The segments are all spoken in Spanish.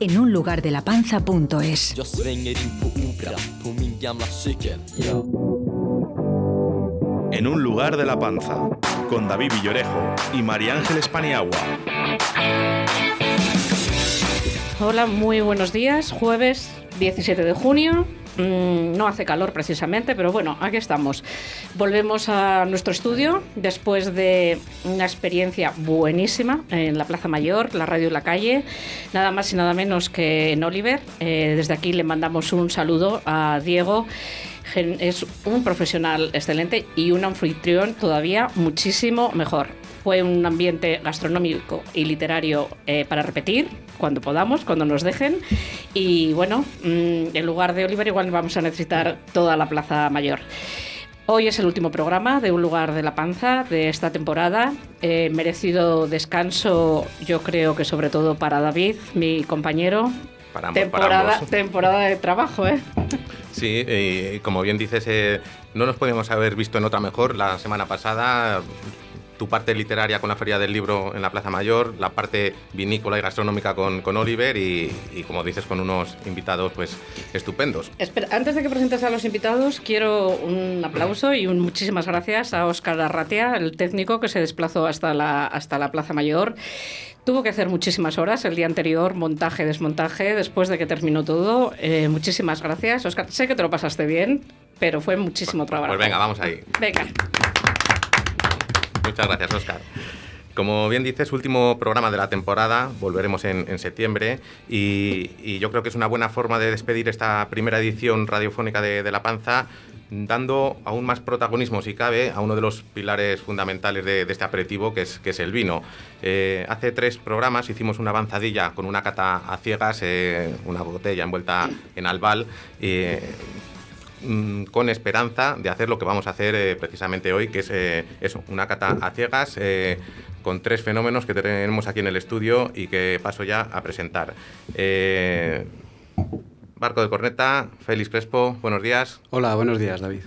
en unlugardelapanza.es. Jag svänger in på Opera på min gamla cykel. En un lugar de la panza, con David Villorejo y María Ángeles Paniagua. Hola, muy buenos días. Jueves 17 de junio. Mm, no hace calor precisamente, pero bueno, aquí estamos. Volvemos a nuestro estudio después de una experiencia buenísima en la Plaza Mayor, la radio y la calle, nada más y nada menos que en Oliver. Eh, desde aquí le mandamos un saludo a Diego. Es un profesional excelente y un anfitrión todavía muchísimo mejor. Fue un ambiente gastronómico y literario eh, para repetir cuando podamos, cuando nos dejen. Y bueno, mm, en lugar de Oliver igual vamos a necesitar toda la Plaza Mayor. Hoy es el último programa de Un lugar de la panza de esta temporada. Eh, merecido descanso, yo creo que sobre todo para David, mi compañero. Para ambos, temporada, para ambos. temporada de trabajo, ¿eh? Sí, eh, como bien dices, eh, no nos podíamos haber visto en otra mejor. La semana pasada, tu parte literaria con la Feria del Libro en la Plaza Mayor, la parte vinícola y gastronómica con, con Oliver y, y, como dices, con unos invitados pues estupendos. Espera, antes de que presentes a los invitados, quiero un aplauso y un muchísimas gracias a Óscar Arratia, el técnico que se desplazó hasta la, hasta la Plaza Mayor. Tuvo que hacer muchísimas horas el día anterior, montaje, desmontaje, después de que terminó todo. Eh, muchísimas gracias, Óscar. Sé que te lo pasaste bien, pero fue muchísimo trabajo. Pues venga, vamos ahí. Venga. Muchas gracias, Oscar. Como bien dices, último programa de la temporada, volveremos en, en septiembre y, y yo creo que es una buena forma de despedir esta primera edición radiofónica de, de La Panza, dando aún más protagonismo, si cabe, a uno de los pilares fundamentales de, de este aperitivo, que es, que es el vino. Eh, hace tres programas hicimos una avanzadilla con una cata a ciegas, eh, una botella envuelta en albal. eh, mm, con esperanza de hacer lo que vamos a hacer eh, precisamente hoy, que es eh, eso, una cata a ciegas eh, con tres fenómenos que tenemos aquí en el estudio y que paso ya a presentar. Eh, Barco de Corneta, Félix Crespo, buenos días. Hola, buenos días, David.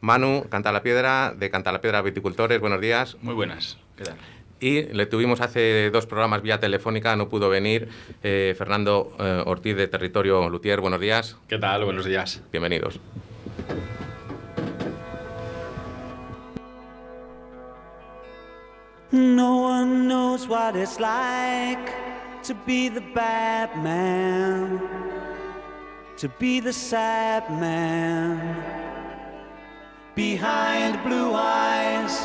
Manu, Canta la Piedra, de Canta la Piedra Viticultores, buenos días. Muy buenas. ¿Qué tal? Y le tuvimos hace dos programas vía telefónica, no pudo venir. eh, Fernando eh, Ortiz de Territorio Lutier, buenos días. ¿Qué tal? Buenos días. Bienvenidos. No one knows what it's like to be the bad man, to be the sad man behind blue eyes.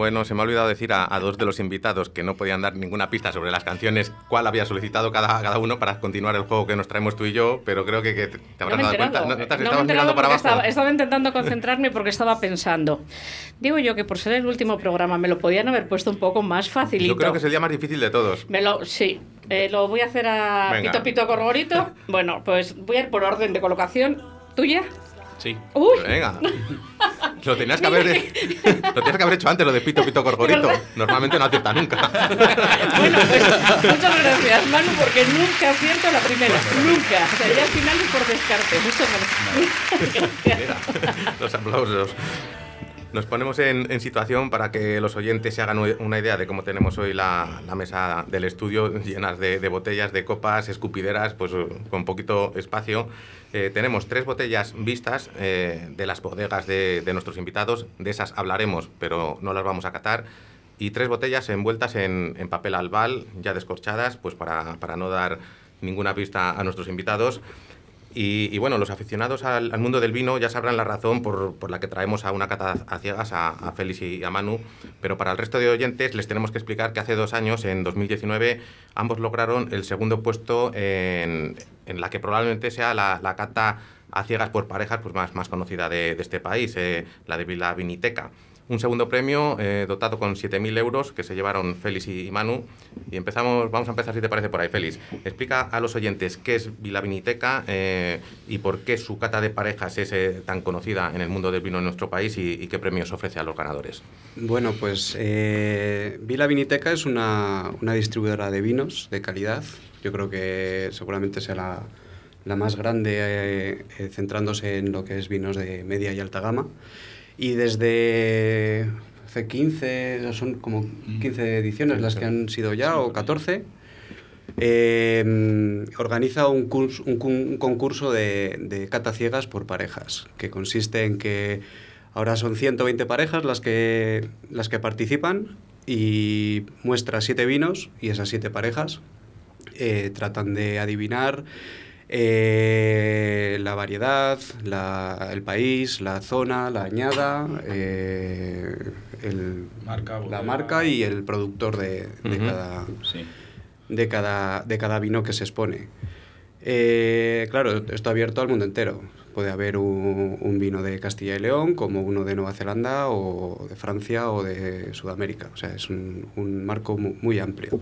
Bueno, se me ha olvidado decir a, a dos de los invitados que no podían dar ninguna pista sobre las canciones, cuál había solicitado cada, cada uno para continuar el juego que nos traemos tú y yo, pero creo que, que te habrás dado cuenta. ¿No, no te has No me mirando para abajo? Estaba, estaba intentando concentrarme porque estaba pensando. Digo yo que por ser el último programa me lo podían haber puesto un poco más facilito. Yo creo que es el día más difícil de todos. Me lo, sí, Eh, lo voy a hacer a Venga. Pito Pito Gorgorito. Bueno, pues voy a ir por orden de colocación. ¿Tuya? Sí. Uy, Venga. Lo tenías que haber, lo tenías que haber hecho antes, lo de pito, pito, corgorito. ¿Verdad? Normalmente no acierta nunca. bueno, pues muchas gracias, Manu, porque nunca acierto la primera. Nunca. O sea, ya al final es por descarte. Muchas gracias. Mira, los aplausos. Nos ponemos en, en situación para que los oyentes se hagan una idea de cómo tenemos hoy la, la mesa del estudio llenas de, de botellas, de copas, escupideras, pues con poquito espacio. Eh, tenemos tres botellas vistas eh, de las bodegas de, de nuestros invitados. De esas hablaremos, pero no las vamos a catar. Y tres botellas envueltas en, en papel albal, ya descorchadas, pues para, para no dar ninguna pista a nuestros invitados. Y, y bueno, los aficionados al, al mundo del vino ya sabrán la razón por, por la que traemos a una cata a ciegas a, a Félix y a Manu, pero para el resto de oyentes les tenemos que explicar que hace dos años, en 2019, ambos lograron el segundo puesto en, en la que probablemente sea la, la cata a ciegas por parejas pues más, más conocida de, de este país, eh, la de Vila Viniteca. Un segundo premio eh, dotado con 7.000 euros que se llevaron Félix y, Manu. Y empezamos, vamos a empezar si te parece por ahí, Félix. Explica a los oyentes qué es Vila Viniteca eh, y por qué su cata de parejas es eh, tan conocida en el mundo del vino en nuestro país y, qué premios ofrece a los ganadores. Bueno, pues Vila Viniteca es una, una distribuidora de vinos de calidad. Yo creo que seguramente sea la, la más grande centrándose en lo que es vinos de media y alta gama. Y desde hace 15, son como 15 ediciones las que han sido ya, o 14, eh, organiza un, curs- un cu- un concurso de, de cata ciegas por parejas, que consiste en que ahora son 120 parejas las que, las que participan y muestra siete vinos y esas siete parejas eh, tratan de adivinar eh, la variedad, la- el país, la zona, la añada, eh, el- Marca, la marca y el productor de, de cada, Sí. de cada, de cada vino que se expone. Eh, claro, esto abierto al mundo entero. Puede haber un, un vino de Castilla y León, como uno de Nueva Zelanda o de Francia o de Sudamérica. O sea, es un, un marco mu- muy amplio.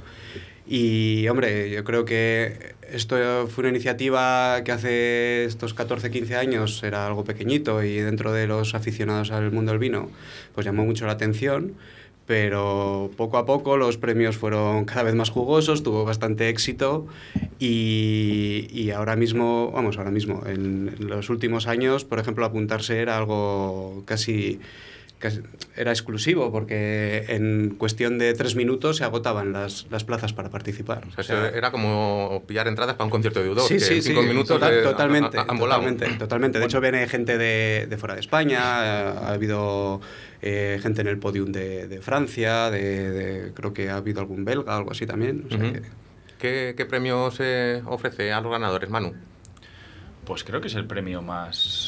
Y, hombre, yo creo que esto fue una iniciativa que hace estos 14, 15 años era algo pequeñito y dentro de los aficionados al mundo del vino, pues llamó mucho la atención pero poco a poco los premios fueron cada vez más jugosos, tuvo bastante éxito y, y ahora mismo, vamos, ahora mismo, en, los últimos años, por ejemplo, apuntarse era algo casi, casi- era exclusivo porque en cuestión de tres minutos se agotaban las, las plazas para participar. O sea, eso era como pillar entradas para un concierto de U2, Sí, que sí, en sí, cinco minutos total- totalmente, ha- ha- han volado. totalmente, totalmente. De hecho, viene gente de, de fuera de España, ha habido eh, gente en el podium de, de Francia, de, de- creo que ha habido algún belga, algo así también. o sea Ujú. que- ¿Qué, qué premios eh, ofrece a los ganadores, Manu? Pues creo que es el premio más.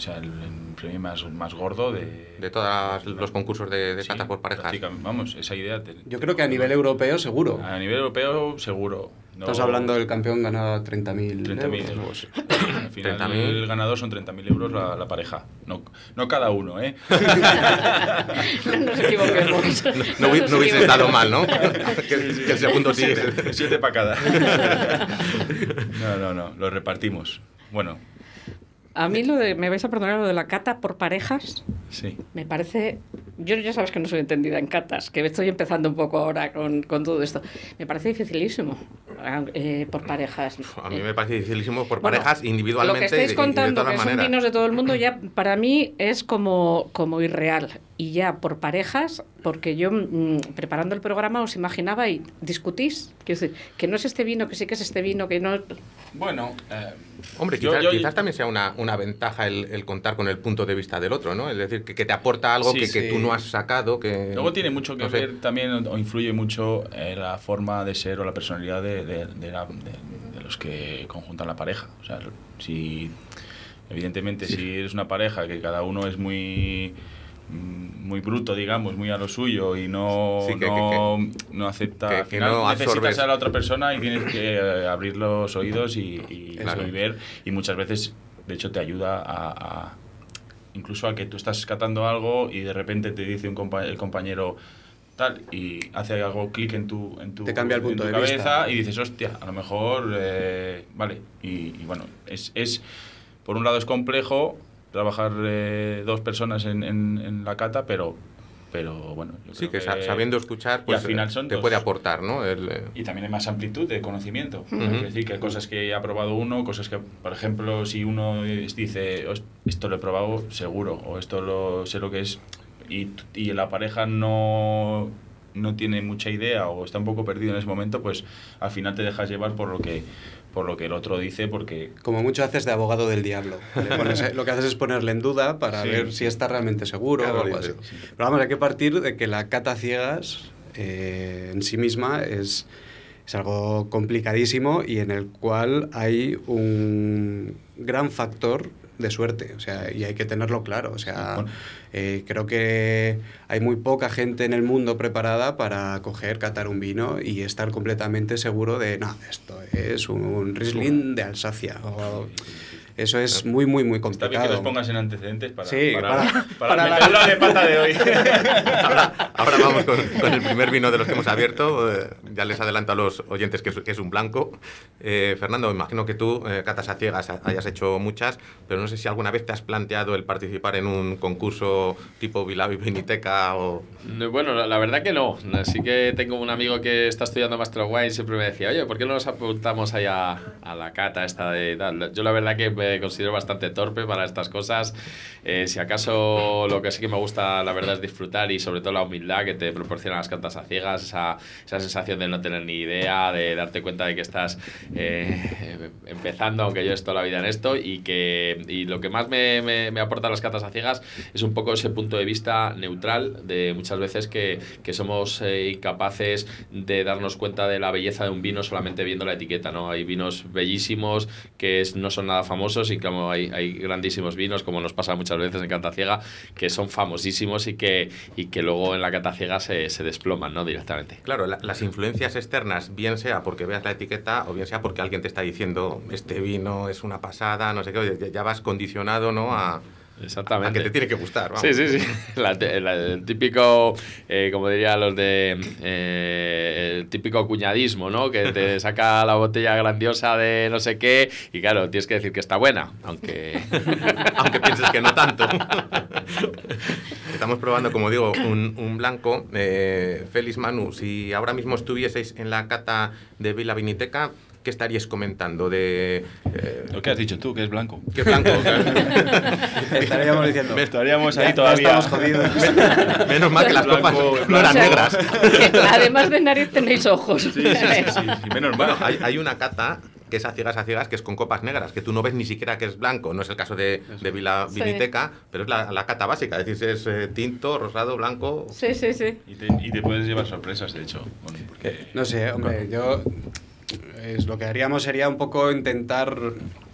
O sea, el, el premio más, más gordo de. De todos los concursos de, de Sí, catas por parejas. Vamos, esa idea. te- Yo creo que a nivel europeo seguro. A nivel europeo, seguro. No- Estamos hablando del campeón ganaba 30.000 30.000 euros. Al final, 30.000. el ganador son 30.000 euros la, la pareja. No, no cada uno, ¿eh? No nos equivoquemos. No, nos no hubiese estado mal, ¿no? que, que el segundo sí. Siete, siete para cada. No, no, no. Lo repartimos. Bueno, A mí lo de, me vais a perdonar lo de la cata por parejas, sí. me parece, yo ya sabes que no soy entendida en catas, que estoy empezando un poco ahora con, con todo esto. Me parece dificilísimo eh, por parejas. A mí me parece dificilísimo por Bueno, parejas individualmente Lo que estáis y de- y de contando, todas que las son maneras. vinos de todo el mundo, ya para mí es como, como irreal. Y ya por parejas, porque yo mm, preparando el programa os imaginaba y discutís. Quiero decir, que no es este vino, que sí que es este vino, que no. Bueno, eh, Hombre, yo- quizás, yo- quizás también sea una, una ventaja el, el contar con el punto de vista del otro, ¿no? Es decir, que, que te aporta algo Sí, que, que sí. tú no has sacado, que... Luego tiene mucho que no sé. ver también, o influye mucho eh, la forma de ser o la personalidad de, de- de la- de- los que conjuntan la pareja. O sea, si, evidentemente, si eres una pareja que cada uno es muy mm, muy bruto, digamos, muy a lo suyo y no, Sí, que- no, no acepta. que- al final no necesitas a la otra persona y tienes que eh, abrir los oídos y, y, Claro. y ver. Y muchas veces, de hecho, te ayuda a, a- incluso a que tú estás catando algo y de repente te dice un compa- el compañero tal y hace algo clic en tu, en tu, Te cambia el en punto tu de cabeza vista. y dices, hostia, a lo mejor, eh, vale. Y, y bueno, es, es, por un lado es complejo trabajar eh, dos personas en, en- en la cata, pero, pero bueno. yo Sí, creo que sa- sabiendo escuchar, pues al final eh, son te dos. puede aportar, ¿no? El, eh, Y también hay más amplitud de conocimiento. Es decir, que hay cosas que ha probado uno, cosas que, por ejemplo, si uno dice, "Os- esto lo he probado seguro, o esto lo sé lo que es, y, y la pareja no, no tiene mucha idea o está un poco perdido en ese momento, pues al final te dejas llevar por lo que, por lo que el otro dice, porque Como mucho haces de abogado del diablo. Pones- lo que haces es ponerle en duda para Sí. ver si está realmente seguro Claro, o algo así. dice, Pero vamos, hay que partir de que la cata ciegas eh, en sí misma es, Es algo complicadísimo y en el cual hay un gran factor de suerte, o sea, y hay que tenerlo claro. O sea, eh, creo que hay muy poca gente en el mundo preparada para coger, catar un vino y estar completamente seguro de, no, esto es un Riesling de Alsacia. O, eso es muy, muy, muy Está bien que complicado. los pongas en antecedentes para, Sí, para, para- para para la- de pata de hoy. Ahora, ahora vamos con, con el primer vino de los que hemos abierto. Eh, ya les adelanto a los oyentes que es, que es un blanco. Eh, Fernando, imagino que tú, eh, catas a ciegas, ha- hayas hecho muchas, pero no sé si alguna vez te has planteado el participar en un concurso tipo Vilavi Viniteca o... No, Bueno, la, la verdad que no. Sí que tengo un amigo que está estudiando Master of Wine y siempre me decía, oye, ¿por qué no nos apuntamos ahí a, a la cata esta de tal? Yo la verdad que me considero bastante torpe para estas cosas. Eh, si acaso lo que sí que me gusta, la verdad, es disfrutar y sobre todo la humildad que te proporcionan las catas a ciegas, esa, esa sensación de no tener ni idea, de darte cuenta de que estás eh, empezando, aunque yo estado la vida en esto, y que y lo que más me, me, me las catas a ciegas es un poco ese punto de vista neutral de muchas veces que, que somos eh, incapaces de darnos cuenta de la belleza de un vino solamente viendo la etiqueta, ¿no? Hay vinos bellísimos que es- no son nada famosos y como hay, hay grandísimos vinos, como nos pasa muchas veces en Cata Ciega, que son famosísimos y que, y que luego en la Cata Ciega se, se desploman, ¿no? Directamente. Claro, la- las influencias externas, bien sea porque veas la etiqueta o bien sea porque alguien te está diciendo este vino es una pasada, no sé qué, ya vas condicionado ¿no? a, Exactamente. a que te tiene que gustar. vamos. Sí, sí, sí. La- la- el típico, eh, como dirían los de. eh, el típico cuñadismo, ¿no? Que te saca la botella grandiosa de no sé qué y claro, tienes que decir que está buena, aunque. Aunque pienses que no tanto. Estamos probando, como digo, un, un blanco. Eh, Félix Manu, si ahora mismo estuvieseis en la cata de Vila Viniteca, ¿qué estaríais comentando de... eh, Lo que has dicho tú, que es blanco. ¿Qué blanco? Estaríamos diciendo. Estaríamos ahí "Ya- ya todavía. estamos jodidos. Menos mal que las copas no eran O sea, negras. que además de nariz tenéis ojos. Sí, sí, sí, sí, sí, menos mal. Bueno, hay, hay una cata que es a ciegas a ciegas, que es con copas negras, que tú no ves ni siquiera que es blanco. No es el caso de, de Vila Sí. Viniteca, pero es la, la cata básica. Es decir, es eh, tinto, rosado, blanco. Sí, sí, sí. Y te, y te puedes llevar sorpresas, de hecho. porque- No sé, hombre, yo es, lo que haríamos sería un poco intentar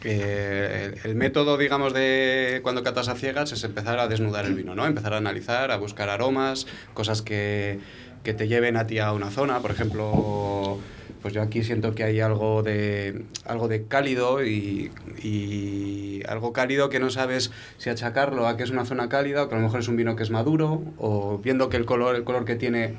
el, el método, digamos, de cuando catas a ciegas es empezar a desnudar el vino, ¿no? Empezar a analizar, a buscar aromas, cosas que, que te lleven a ti a una zona, por ejemplo, pues yo aquí siento que hay algo de algo de cálido y, y algo cálido que no sabes si achacarlo a que es una zona cálida o que a lo mejor es un vino que es maduro o viendo que el color el color que tiene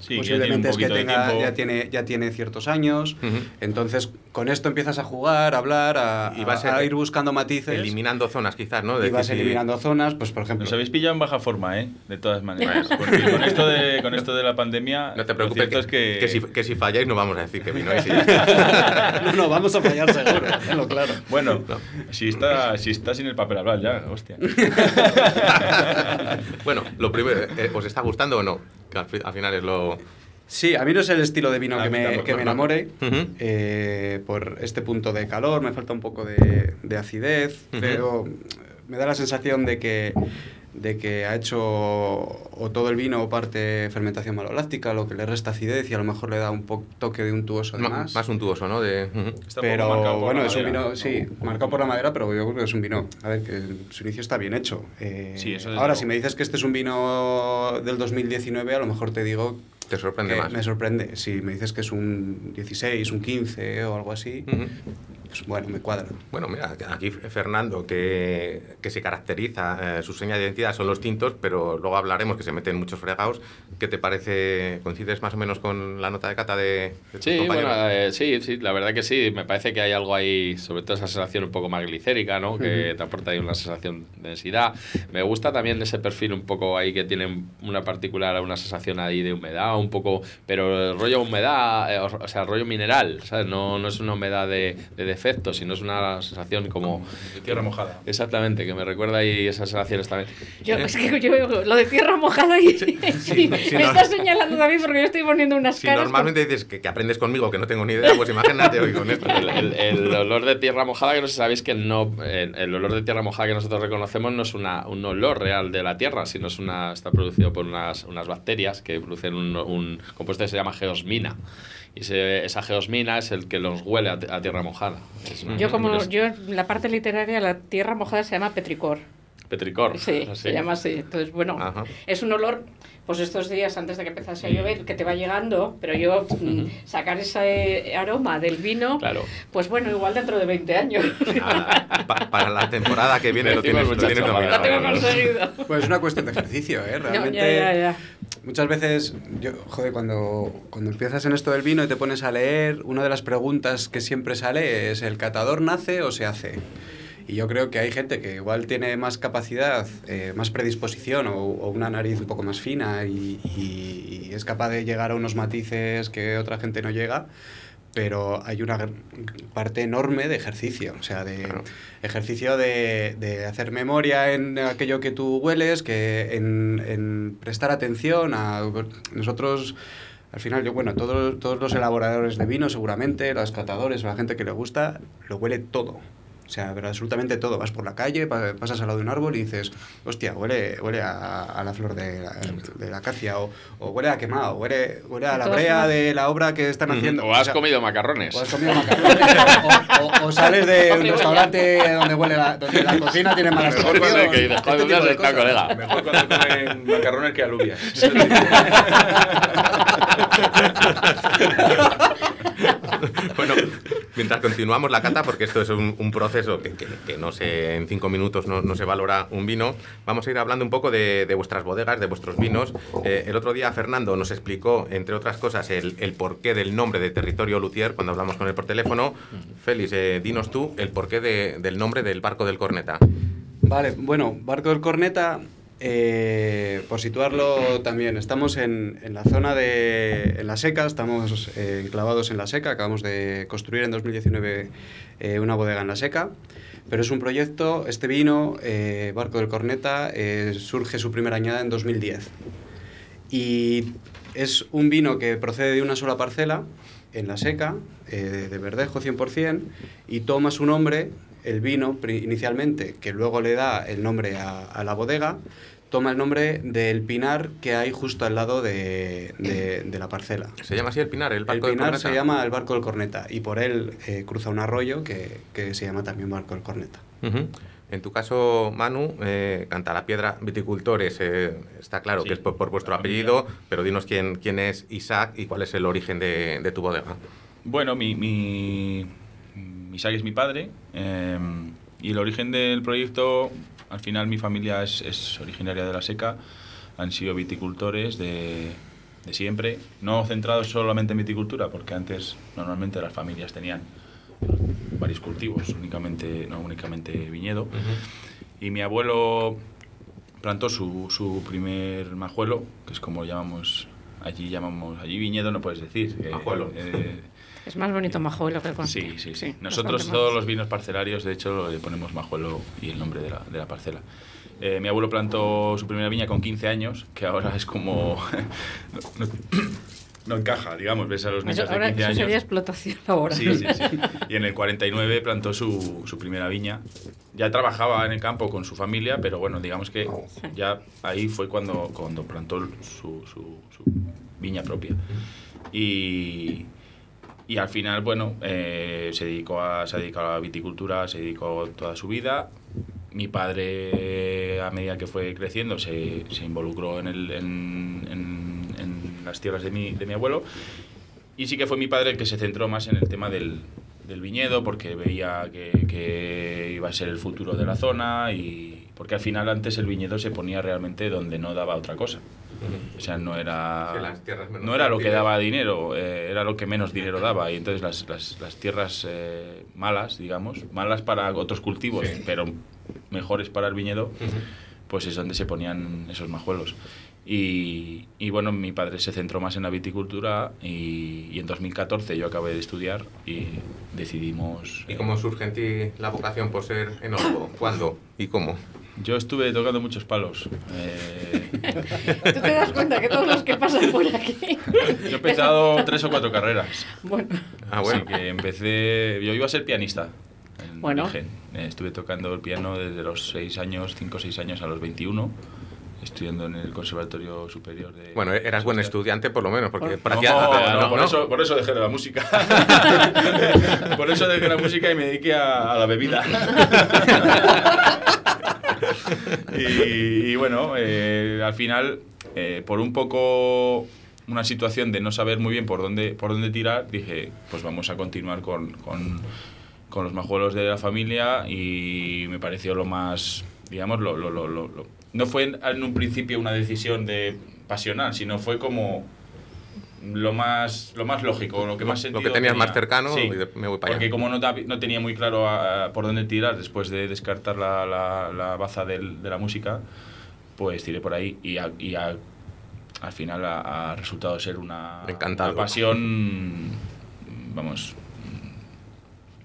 Sí, que ya tiene un posiblemente es que tenga, ya tiene ya tiene ciertos años entonces con esto empiezas a jugar a hablar a, Y vas a- a- a ir buscando matices Eliminando zonas, quizás, ¿no? y vas si- eliminando zonas pues por ejemplo Nos habéis pillado en baja forma, ¿eh? De todas maneras. Porque con esto de, con esto de la pandemia, No te preocupes, que, es que... que si, que si falláis no vamos a decir que vino y ya. no no vamos a fallar seguro tenlo claro Bueno, si está, si está sin el papel hablar ya, hostia. bueno, lo primero, eh, ¿os está gustando o no? Que al, fi- al final es lo... Sí, a mí no es el estilo de vino que me, tampoco, que me enamore eh, por este punto de calor, me falta un poco de, de acidez, Ujú. pero me da la sensación de que, de que ha hecho o todo el vino o parte fermentación maloláctica, lo que le resta acidez y a lo mejor le da un po- toque de untuoso de más. más untuoso, ¿no? De. Está pero marcado por bueno, la es un vino, sí, marcado por la madera, pero yo creo que es un vino. A ver, que su inicio está bien hecho. Eh, Sí, eso ahora, luego. si me dices que este es un vino del 2019, a lo mejor te digo Te sorprende más. me sorprende. Si me dices que es un 16, un 15 o algo así, Ujú. pues bueno, me cuadra. Bueno, mira, aquí Fernando, que, que se caracteriza, eh, su seña de identidad son los tintos, pero luego hablaremos que se meten muchos fregados. ¿Qué te parece? ¿Coincides más o menos con la nota de cata de, de Sí, bueno, eh, sí, sí, la verdad que sí. Me parece que hay algo ahí, sobre todo esa sensación un poco más glicérica, ¿no? Que te aporta ahí una sensación de densidad. Me gusta también ese perfil un poco ahí que tiene una particular, una sensación ahí de humedad, un poco, pero el rollo humedad, eh, o o sea, rollo mineral, ¿sabes? No, no es una humedad de, de defecto, sino es una sensación como... De tierra mojada. Exactamente, que me recuerda ahí esas sensaciones también. Yo, es que yo lo de tierra mojada y, sí, y sí, me no. está señalando David porque yo estoy poniendo unas Si caras. normalmente dices que, que aprendes conmigo, que no tengo ni idea, pues imagínate hoy con esto. El, el- el olor de tierra mojada, que no sé si sabéis que no. El, el olor de tierra mojada que nosotros reconocemos no es una, un olor real de la tierra, sino es una, está producido por unas, unas bacterias que producen un, un compuesto que se llama geosmina. Y ese- esa geosmina es el que nos huele a, a tierra mojada. Es Yo como es yo en la parte literaria la tierra mojada se llama petricor. Petricor. Sí, así. se llama así. Entonces, bueno, Ajá. es un olor, pues estos días antes de que empezase a llover, que te va llegando, pero yo mm, sacar ese aroma del vino, Claro. pues bueno, igual dentro de 20 años. Pa- para la temporada que viene lo tienes, lo tienes. Lo dominado. tengo conseguido. Pues es una cuestión de ejercicio, ¿eh? No, Realmente. ya, ya, ya. Muchas veces, yo, joder, cuando, cuando empiezas en esto del vino y te pones a leer, una de las preguntas que siempre sale es: ¿el catador nace o se hace? Y yo creo que hay gente que igual tiene más capacidad, eh, más predisposición o, una nariz un poco más fina y es capaz de llegar a unos matices que otra gente no llega, pero hay una parte enorme de ejercicio, o sea, de Claro. ejercicio de, de hacer memoria en aquello que tú hueles, que en, en prestar atención a nosotros. Al final, yo, bueno, todos, todos los elaboradores de vino, seguramente, los catadores, la gente que le gusta, lo huele todo. O sea, pero absolutamente todo. Vas por la calle, pa- pasas al lado de un árbol y dices, hostia, huele, huele a, a la flor de la, de la acacia, o, o huele a quemado, huele, huele a la brea de la obra que están haciendo. O has sea, comido macarrones. o has comido macarrones, o, o- o sales de un restaurante donde huele la, donde la cocina tiene malas Mejor cuando hay que ir, este. Mejor cuando comen macarrones que alubias. Bueno, mientras continuamos la cata, porque esto es un, proceso que, no sé, en cinco minutos no, se valora un vino, vamos a ir hablando un poco de, vuestras bodegas, de vuestros vinos. Eh, el otro día Fernando nos explicó, entre otras cosas, el, porqué del nombre de Territorio Luthier cuando hablamos con él por teléfono. Félix, eh, dinos tú el porqué de- del nombre del barco del Corneta. Vale, bueno, Barco del Corneta, eh, por situarlo también, estamos en, en la zona de en la seca, estamos eh, enclavados en la seca, acabamos de construir en 2019 eh, una bodega en la seca, pero es un proyecto, este vino, eh, Barco del Corneta, eh, surge su primera añada en 2010. Y es un vino que procede de una sola parcela, en la seca, eh, de verdejo 100%, y toma su nombre, el vino inicialmente, que luego le da el nombre a, a la bodega, toma el nombre del pinar que hay justo al lado de, de- de la parcela. ¿Se llama así el Pinar, el El barco del pinar Corneta? se llama el Barco del Corneta, y por él eh, cruza un arroyo que, que se llama también Barco del Corneta. Ujú. En tu caso, Manu, eh, Canta la Piedra Viticultores, eh, está claro Sí, que es por, por vuestro apellido, pero dinos quién, quién es Isaac y cuál es el origen de, de tu bodega. Bueno, mi Isaac es mi padre eh, y el origen del proyecto, al final mi familia es, es originaria de la seca, han sido viticultores de, de siempre, no centrados solamente en viticultura, porque antes normalmente las familias tenían varios cultivos, únicamente, no únicamente viñedo. Y mi abuelo plantó su, su primer majuelo, que es como llamamos allí, llamamos allí viñedo, no puedes decir. eh, Majuelo. eh, Es más bonito majuelo que con. Sí, sí, sí. Sí, Nosotros todos más. los vinos parcelarios, de hecho, le ponemos majuelo y el nombre de la, de la parcela. Eh, mi abuelo plantó su primera viña con 15 años, que ahora es como... no, no- no encaja, digamos, ves a los Eso, niños de ahora, 15 eso años. sería explotación laboral. Sí, sí, sí. Y en el 49 plantó su, su primera viña. Ya trabajaba en el campo con su familia, pero bueno, digamos que ya ahí fue cuando, cuando plantó su, su- su viña propia. Y, y al final, bueno, eh, se, dedicó a, se ha dedicado a la viticultura, se dedicó toda su vida. Mi padre, a medida que fue creciendo, se, se involucró en, el, en, en- en las tierras de mi, de mi abuelo. Y sí que fue mi padre el que se centró más en el tema del, del viñedo, porque veía que, que iba a ser el futuro de la zona y porque al final antes el viñedo se ponía realmente donde no daba otra cosa. O sea, no era, Sí, las tierras menos no era lo que daba dinero, eh, era lo que menos dinero daba. Y entonces las, las, las tierras eh, malas, digamos, malas para otros cultivos, Sí. pero mejores para el viñedo, pues es donde se ponían esos majuelos. Y, y bueno, mi padre se centró más en la viticultura y, y en 2014 yo acabé de estudiar y decidimos... ¿Y cómo surge en ti la vocación por ser enólogo? ¿Cuándo y cómo? Yo estuve tocando muchos palos. Eh, ¿Tú te das cuenta que todos los que pasan por aquí? yo he empezado tres o cuatro carreras. Bueno, Ah, bueno. Así que empecé. Yo iba a ser pianista. En Bueno. origen. Eh, Estuve tocando el piano desde los 6 años, 5 o 6 años a los 21. Estudiando en el Conservatorio Superior de... Bueno, eras buen estudiante por lo menos, porque no, no, por, no. Eso, por eso dejé la música. por eso dejé la música y me dediqué a, a la bebida. y, y bueno, eh, al final, eh, por un poco una situación de no saber muy bien por dónde, por dónde tirar, dije, pues vamos a continuar con, con, con los majuelos de la familia y me pareció lo más, digamos, lo, lo, lo, lo- lo- no fue en, en un principio una decisión de pasional, sino fue como lo más, lo más lógico, lo que más Lo sentido que tenías tenía. más cercano, Sí, y de- me voy para porque allá. como no, no tenía muy claro a- a por dónde tirar después de descartar la, la, la baza del- de la música, pues tiré por ahí y, a- y a- al final ha, resultado ser una pasión, vamos...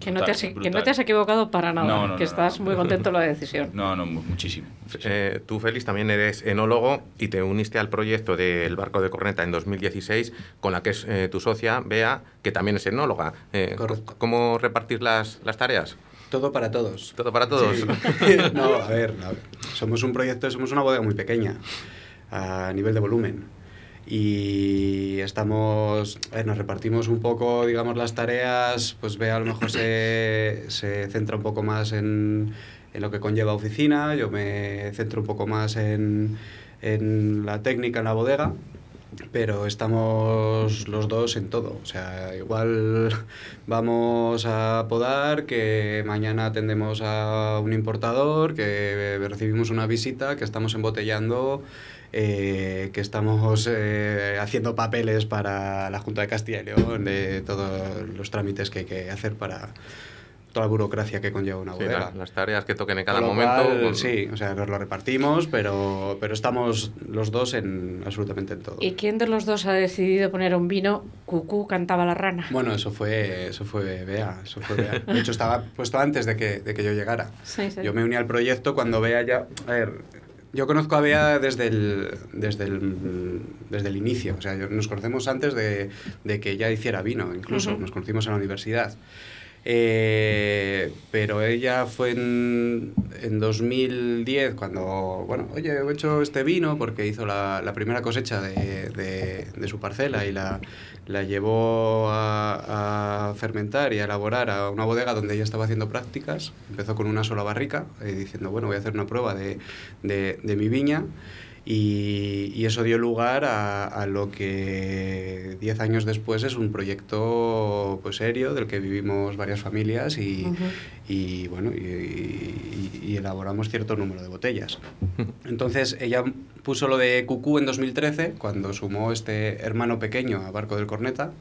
Que no, te has, brutal, que no te has equivocado para nada, No, no, que no, estás no. muy contento de la decisión. No, no, mu- muchísimo. Eh, tú, Félix, también eres enólogo y te uniste al proyecto del barco de corneta en 2016 con la que es eh, tu socia, Bea, que también es enóloga. Eh, Correcto. ¿Cómo repartir las, las tareas? Todo para todos. ¿Todo para todos? Sí. no, a ver, a ver, somos un proyecto, somos una bodega muy pequeña a nivel de volumen. Y estamos, ver, nos repartimos un poco, digamos, las tareas, pues ve a lo mejor se, se centra un poco más en, en lo que conlleva oficina, yo me centro un poco más en, en la técnica en la bodega, pero estamos los dos en todo. O sea, igual vamos a podar, que mañana atendemos a un importador, que recibimos una visita, que estamos embotellando, eh, que estamos eh, haciendo papeles para la Junta de Castilla y León, de todos los trámites que hay que hacer para toda la burocracia que conlleva una Sí, bodega. la- las tareas que toquen en cada momento. cual, con- Sí, o sea, nos lo repartimos, pero, pero estamos los dos en absolutamente en todo. ¿Y quién de los dos ha decidido poner un vino? Cucú cantaba la rana. Bueno, eso fue, eso fue Bea, eso fue Bea. De hecho, estaba puesto antes de que, de que yo llegara. Sí, sí. Yo me uní al proyecto cuando Bea ya... A ver, yo conozco a Bea desde el, desde el, desde el inicio. O sea, nos conocemos antes de, de que ella hiciera vino, incluso. Nos conocimos en la universidad. Eh, pero ella fue en, en 2010 cuando, bueno, oye, he hecho este vino porque hizo la, la primera cosecha de, de- de su parcela y la, la llevó a, a fermentar y a elaborar a una bodega donde ella estaba haciendo prácticas. Empezó con una sola barrica, eh, diciendo, bueno, voy a hacer una prueba de, de- mi viña. Y, y eso dio lugar a, a lo que 10 años después es un proyecto pues, serio del que vivimos varias familias y, y, bueno, y, y- y elaboramos cierto número de botellas. Entonces ella puso lo de Cucú en 2013 cuando sumó este hermano pequeño a Barco del Corneta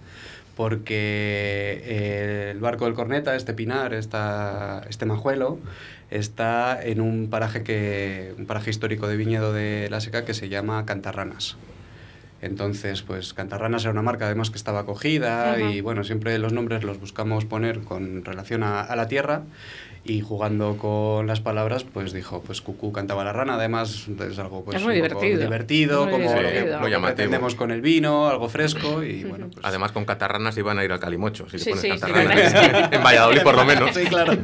porque eh, el Barco del Corneta, este pinar, esta, este majuelo, está en un paraje, que, un paraje histórico de viñedo de La Seca que se llama Cantarranas. Entonces, pues Cantarranas era una marca además que estaba acogida Ajá. y bueno, siempre los nombres los buscamos poner con relación a, a la tierra y jugando con las palabras, pues dijo, pues Cucú cantaba la rana, además es algo pues Es muy un poco divertido. divertido, Muy como lo que, divertido. lo que pretendemos con el vino, algo fresco y bueno, pues Además, con catarranas iban a ir al Calimocho, si Sí, le pones sí, sí, catarranas. en Valladolid, por lo menos. Sí, claro.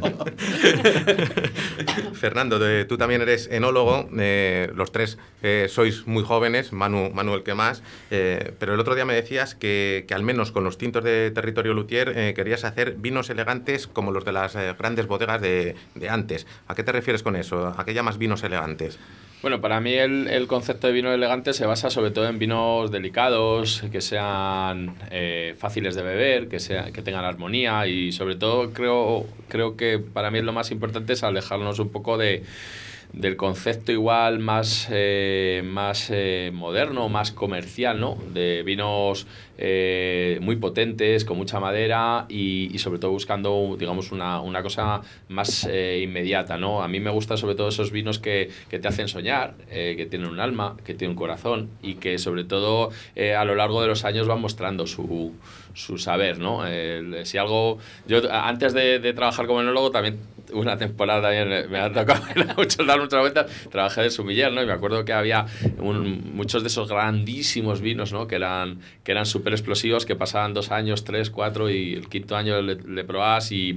Fernando, tú también eres enólogo, eh, los tres eh, sois muy jóvenes, Manu, Manu el que más, eh, pero el otro día me decías que, que al menos con los tintos de territorio luthier eh, querías hacer vinos elegantes como los de las eh, grandes bodegas de, de antes. ¿A qué te refieres con eso? ¿A qué llamas vinos elegantes? Bueno, para mí el, el concepto de vino elegante se basa sobre todo en vinos delicados, que sean eh, fáciles de beber, que, sea, que tengan armonía y sobre todo creo, creo que para mí lo más importante es alejarnos un poco de, del concepto igual más, eh, más eh, moderno, más comercial, ¿no? De vinos eh, muy potentes, con mucha madera y, y sobre todo buscando, digamos, una, una cosa más eh, inmediata, ¿no? A mí me gustan sobre todo esos vinos que, que te hacen soñar, eh, que tienen un alma, que tienen un corazón y que sobre todo eh, a lo largo de los años van mostrando su, su saber, ¿no? Si algo... Yo antes de, de trabajar como enólogo también una temporada también me ha tocado mucho, dar muchas vueltas, trabajé de sumiller, ¿no? Y me acuerdo que había un- muchos de esos grandísimos vinos, ¿no? Que eran, que eran súper explosivos, que pasaban dos años, tres, cuatro, y el quinto año le, le probabas y,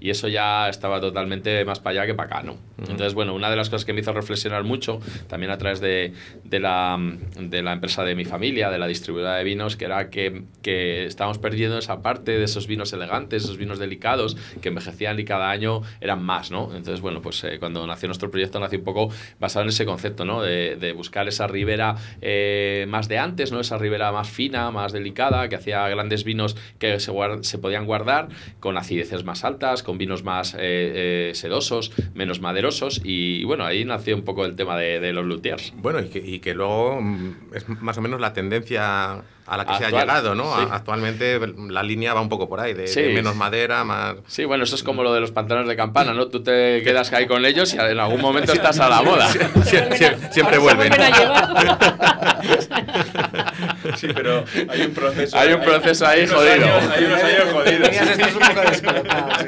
y eso ya estaba totalmente más para allá que para acá, ¿no? Entonces, bueno, una de las cosas que me hizo reflexionar mucho, también a través de, de, la, de la empresa de mi familia, de la distribuidora de vinos, que era que, que estábamos perdiendo esa parte de esos vinos elegantes, esos vinos delicados, que envejecían y cada año eran más, ¿no? Entonces, bueno, pues eh, cuando nació nuestro proyecto nació un poco basado en ese concepto, ¿no? De, de buscar esa ribera eh, más de antes, ¿no? Esa ribera más fina, más delicada, que hacía grandes vinos que se, guard- se podían guardar con acideces más altas, con vinos más eh, eh, sedosos, menos maderosos, y bueno, ahí nació un poco el tema de, los luthiers. Bueno, y que, y que luego mm, es más o menos la tendencia a la que se ha llegado, ¿no? sí. Actualmente la línea va un poco por ahí, de, Sí. de menos madera, más... Sí, bueno, eso es como lo de los pantalones de campana, ¿no? Tú te quedas ahí con ellos y en algún momento estás a la moda. siempre vuelven. Sí, pero hay un proceso. Hay un proceso ahí jodido. años- hay unos años jodidos. Un poco descolocados,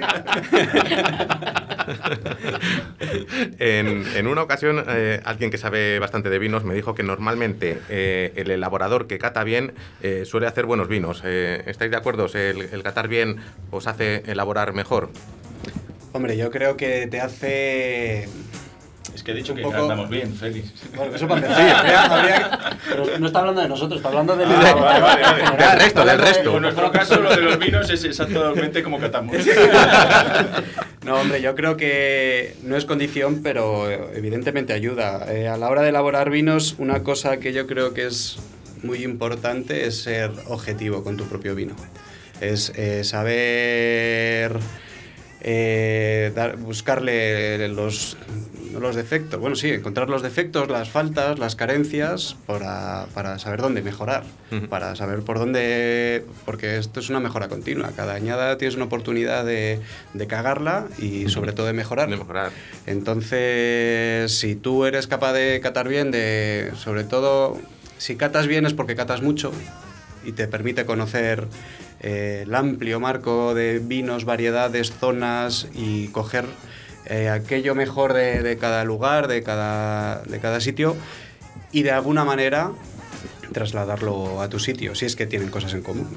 En, una ocasión, eh, alguien que sabe bastante de vinos me dijo que normalmente eh, el elaborador que cata bien eh, suele hacer buenos vinos. ¿Estáis de acuerdo? ¿El, el catar bien os hace elaborar mejor? Hombre, yo creo que te hace... Es que he dicho que poco- cantamos bien, Félix. Bueno, eso para empezar. Habría- habría- Pero no está hablando de nosotros, está hablando del... Ah, vale, vale, vale. Del resto, del resto. En nuestro caso, lo de los vinos es exactamente como catamos. No, hombre, yo creo que no es condición, pero evidentemente ayuda. Eh, a la hora de elaborar vinos, una cosa que yo creo que es muy importante es ser objetivo con tu propio vino. Es eh, saber eh, dar- buscarle los, los defectos, bueno, sí, encontrar los defectos, las faltas, las carencias para, para saber dónde mejorar, para saber por dónde, porque esto es una mejora continua. Cada añada tienes una oportunidad de, de cagarla y sobre todo de mejorar. De mejorar. Entonces, si tú eres capaz de catar bien, de, sobre todo, si catas bien es porque catas mucho y te permite conocer eh, el amplio marco de vinos, variedades, zonas y coger eh, aquello mejor de, cada lugar, de cada, de cada sitio y de alguna manera trasladarlo a tu sitio, si es que tienen cosas en común.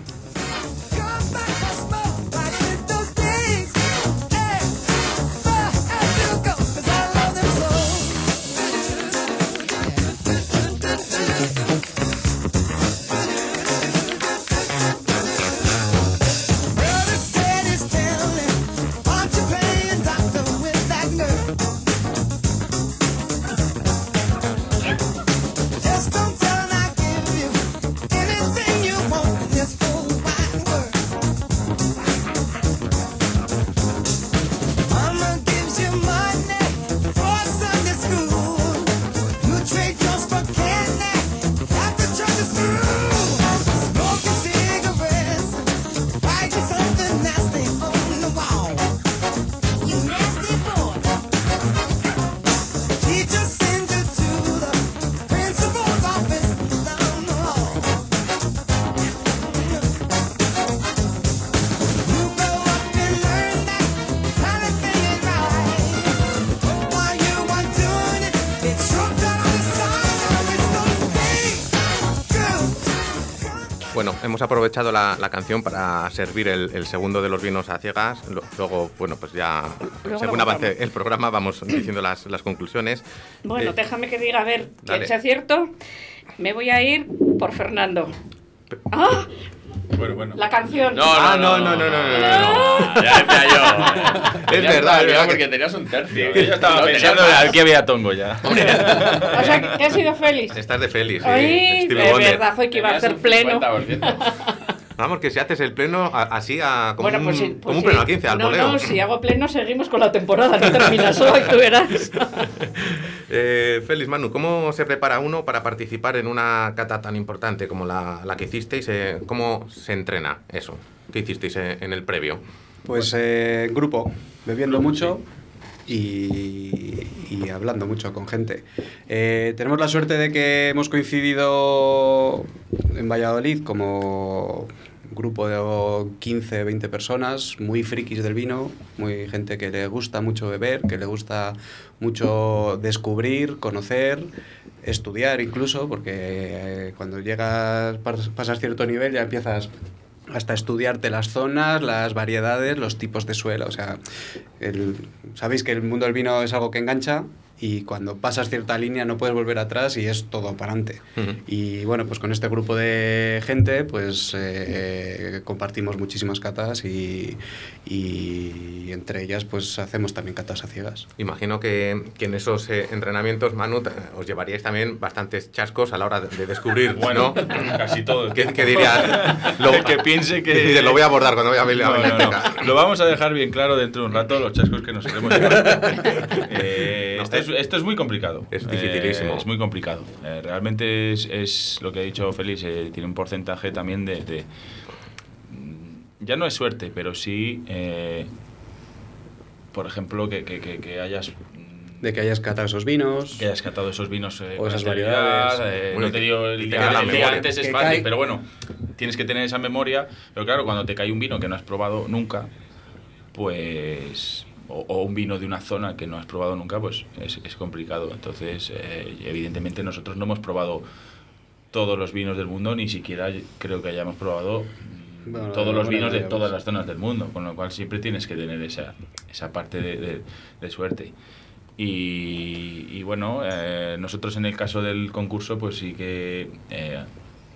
Bueno, hemos aprovechado la, la canción para servir el, el segundo de los vinos a ciegas. Luego, bueno, pues ya, Luego según avance el programa, vamos diciendo las, las conclusiones. Bueno, Eh, déjame que diga, a ver, que sea cierto. Me voy a ir por Fernando. ¡Ah! Bueno, bueno. La canción. No, Ah, no, no, no, no, no, no, no. Ya decía yo. Es verdad, verdad que- porque tenías un tercio. Yo estaba No, pensando, aquí había tongo ya. O sea, que- que ha sido Félix. Estás de Félix, sí, Stevie de verdad, hoy que iba a un pleno. 50%. Vamos, que si haces el pleno a- así a, como, Bueno, un, pues como pues un pleno a 15, al No, voleo. no, si hago pleno seguimos con la temporada, no terminas hoy, tú verás. Eh, Félix, Manu, ¿cómo se prepara uno para participar en una cata tan importante como la, la que hicisteis? Eh, ¿Cómo se entrena eso? ¿Qué hicisteis eh, en el previo? Pues eh, en grupo, bebiendo mucho y, y hablando mucho con gente. Eh, tenemos la suerte de que hemos coincidido en Valladolid como grupo de 15, 20 personas, muy frikis del vino, muy gente que le gusta mucho beber, que le gusta mucho descubrir, conocer, estudiar incluso, porque eh, cuando llegas, pas- pasas cierto nivel ya empiezas hasta estudiarte las zonas, las variedades, los tipos de suelo. O sea, sabéis que el mundo del vino es algo que engancha y cuando pasas cierta línea no puedes volver atrás y es todo para adelante. Ujú. Y bueno, pues con este grupo de gente, pues eh, compartimos muchísimas catas y, y entre ellas, pues hacemos también catas a ciegas. Imagino que, que en esos eh, entrenamientos, Manu, os llevaríais también bastantes chascos a la hora de, de descubrir, Bueno, ¿no? casi todo. ¿Qué, qué dirías? El que piense que- dice, lo voy a abordar cuando vaya a No, no, no. Lo vamos a dejar bien claro dentro de un rato, los chascos que nos queremos llevar. Eh, esto, es, esto es muy complicado. Es Eh, dificilísimo. es muy complicado. Eh, realmente es, es lo que ha dicho Félix, eh, tiene un porcentaje también de, de- mm, Ya no es suerte, pero sí, eh, por ejemplo, que, que- que- que hayas... mm, De que hayas catado esos vinos. que hayas catado esos vinos eh, O esas variedades. eh, Bueno, no te digo el día, el antes es fácil, cae- pero bueno, tienes que tener esa memoria. Pero claro, cuando te cae un vino que no has probado nunca, pues. O, o un vino de una zona que no has probado nunca, pues es, es complicado. Entonces, eh, evidentemente, nosotros no hemos probado todos los vinos del mundo, ni siquiera creo que hayamos probado mm, Bueno, todos los vinos de todas las zonas del mundo, con lo cual siempre tienes que tener esa, esa parte de, de- de suerte. Y, y bueno, eh, nosotros en el caso del concurso, pues sí que, eh,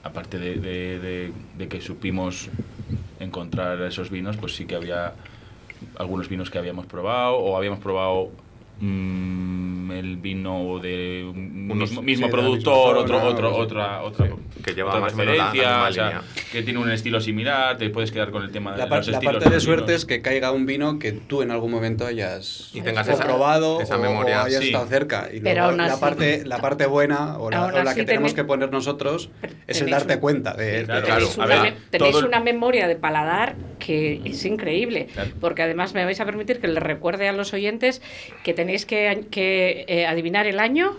aparte de- de que supimos encontrar esos vinos, pues sí que había algunos vinos que habíamos probado o habíamos probado mm, el vino de un Unos- mismo, mismo de productor, otro, zona, otro, otra, otra, sí, que lleva otra más o la- sea, que tiene un estilo similar, te puedes quedar con el tema de La, par- los la estilos parte de suerte es que caiga un vino que tú en algún momento hayas Y tengas esa- probado esa o- memoria. o hayas Sí. estado cerca. Y luego la, así- parte, la parte buena o la, o que tenemos que poner nosotros es el darte un- cuenta de... Claro, de- claro. Tenéis, A una, ver, tenéis memoria de paladar que es increíble, Claro. porque además me vais a permitir que les recuerde a los oyentes que tenéis que, que, eh, adivinar el año.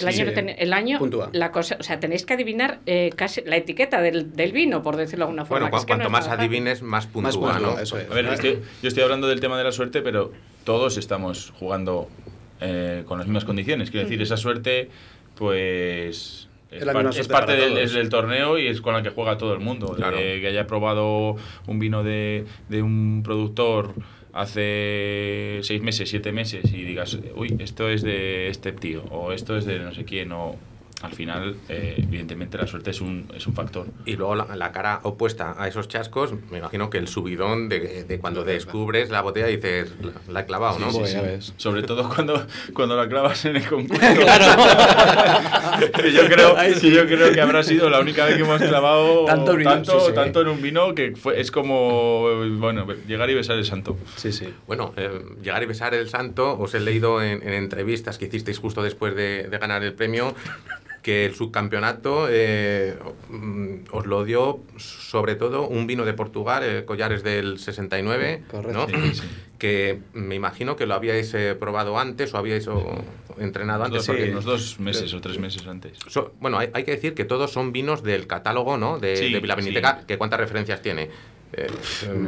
El Sí, año, sí. lo ten- el año Puntúa. la cosa, o sea, tenéis que adivinar eh, casi la etiqueta del, del vino, por decirlo de alguna forma. Bueno, es que cuanto más adivines, más puntúa, Más puntúa, ¿no? eso es. A ver, estoy- yo estoy hablando del tema de la suerte, pero todos estamos jugando eh, con las mismas condiciones. Quiero decir, esa suerte, pues. Es, par- parte del, todos. es del torneo y es con la que juega todo el mundo. Claro. que haya probado un vino de, de un productor hace seis meses, siete meses y digas, uy, esto es de este tío o esto es de no sé quién o al final, eh, evidentemente, la suerte es un, es un factor. Y luego la, la cara opuesta a esos chascos, me imagino que el subidón de, de cuando descubres la botella y dices, la, la he clavado, ¿no? sí, ya ves. Sobre todo cuando, cuando la clavas en el concurso. que yo creo, que yo creo que habrá sido la única vez que hemos clavado Tanto vino, tanto, sí, sí. tanto en un vino que fue, es como bueno llegar y besar el santo. Sí, sí. Bueno, eh, llegar y besar el santo, os he leído en, en entrevistas que hicisteis justo después de, de ganar el premio, que el subcampeonato eh, mm, os lo dio sobre todo un vino de Portugal, eh, Collares del 69, Correcto. ¿no? Sí, sí. que me imagino que lo habíais eh, probado antes o habíais o, entrenado antes. Porque- unos dos meses o tres meses antes. So- bueno, hay, hay que decir que todos son vinos del catálogo, ¿no? De, Sí, de Vilaviniteca, sí. que cuántas referencias tiene. Eh,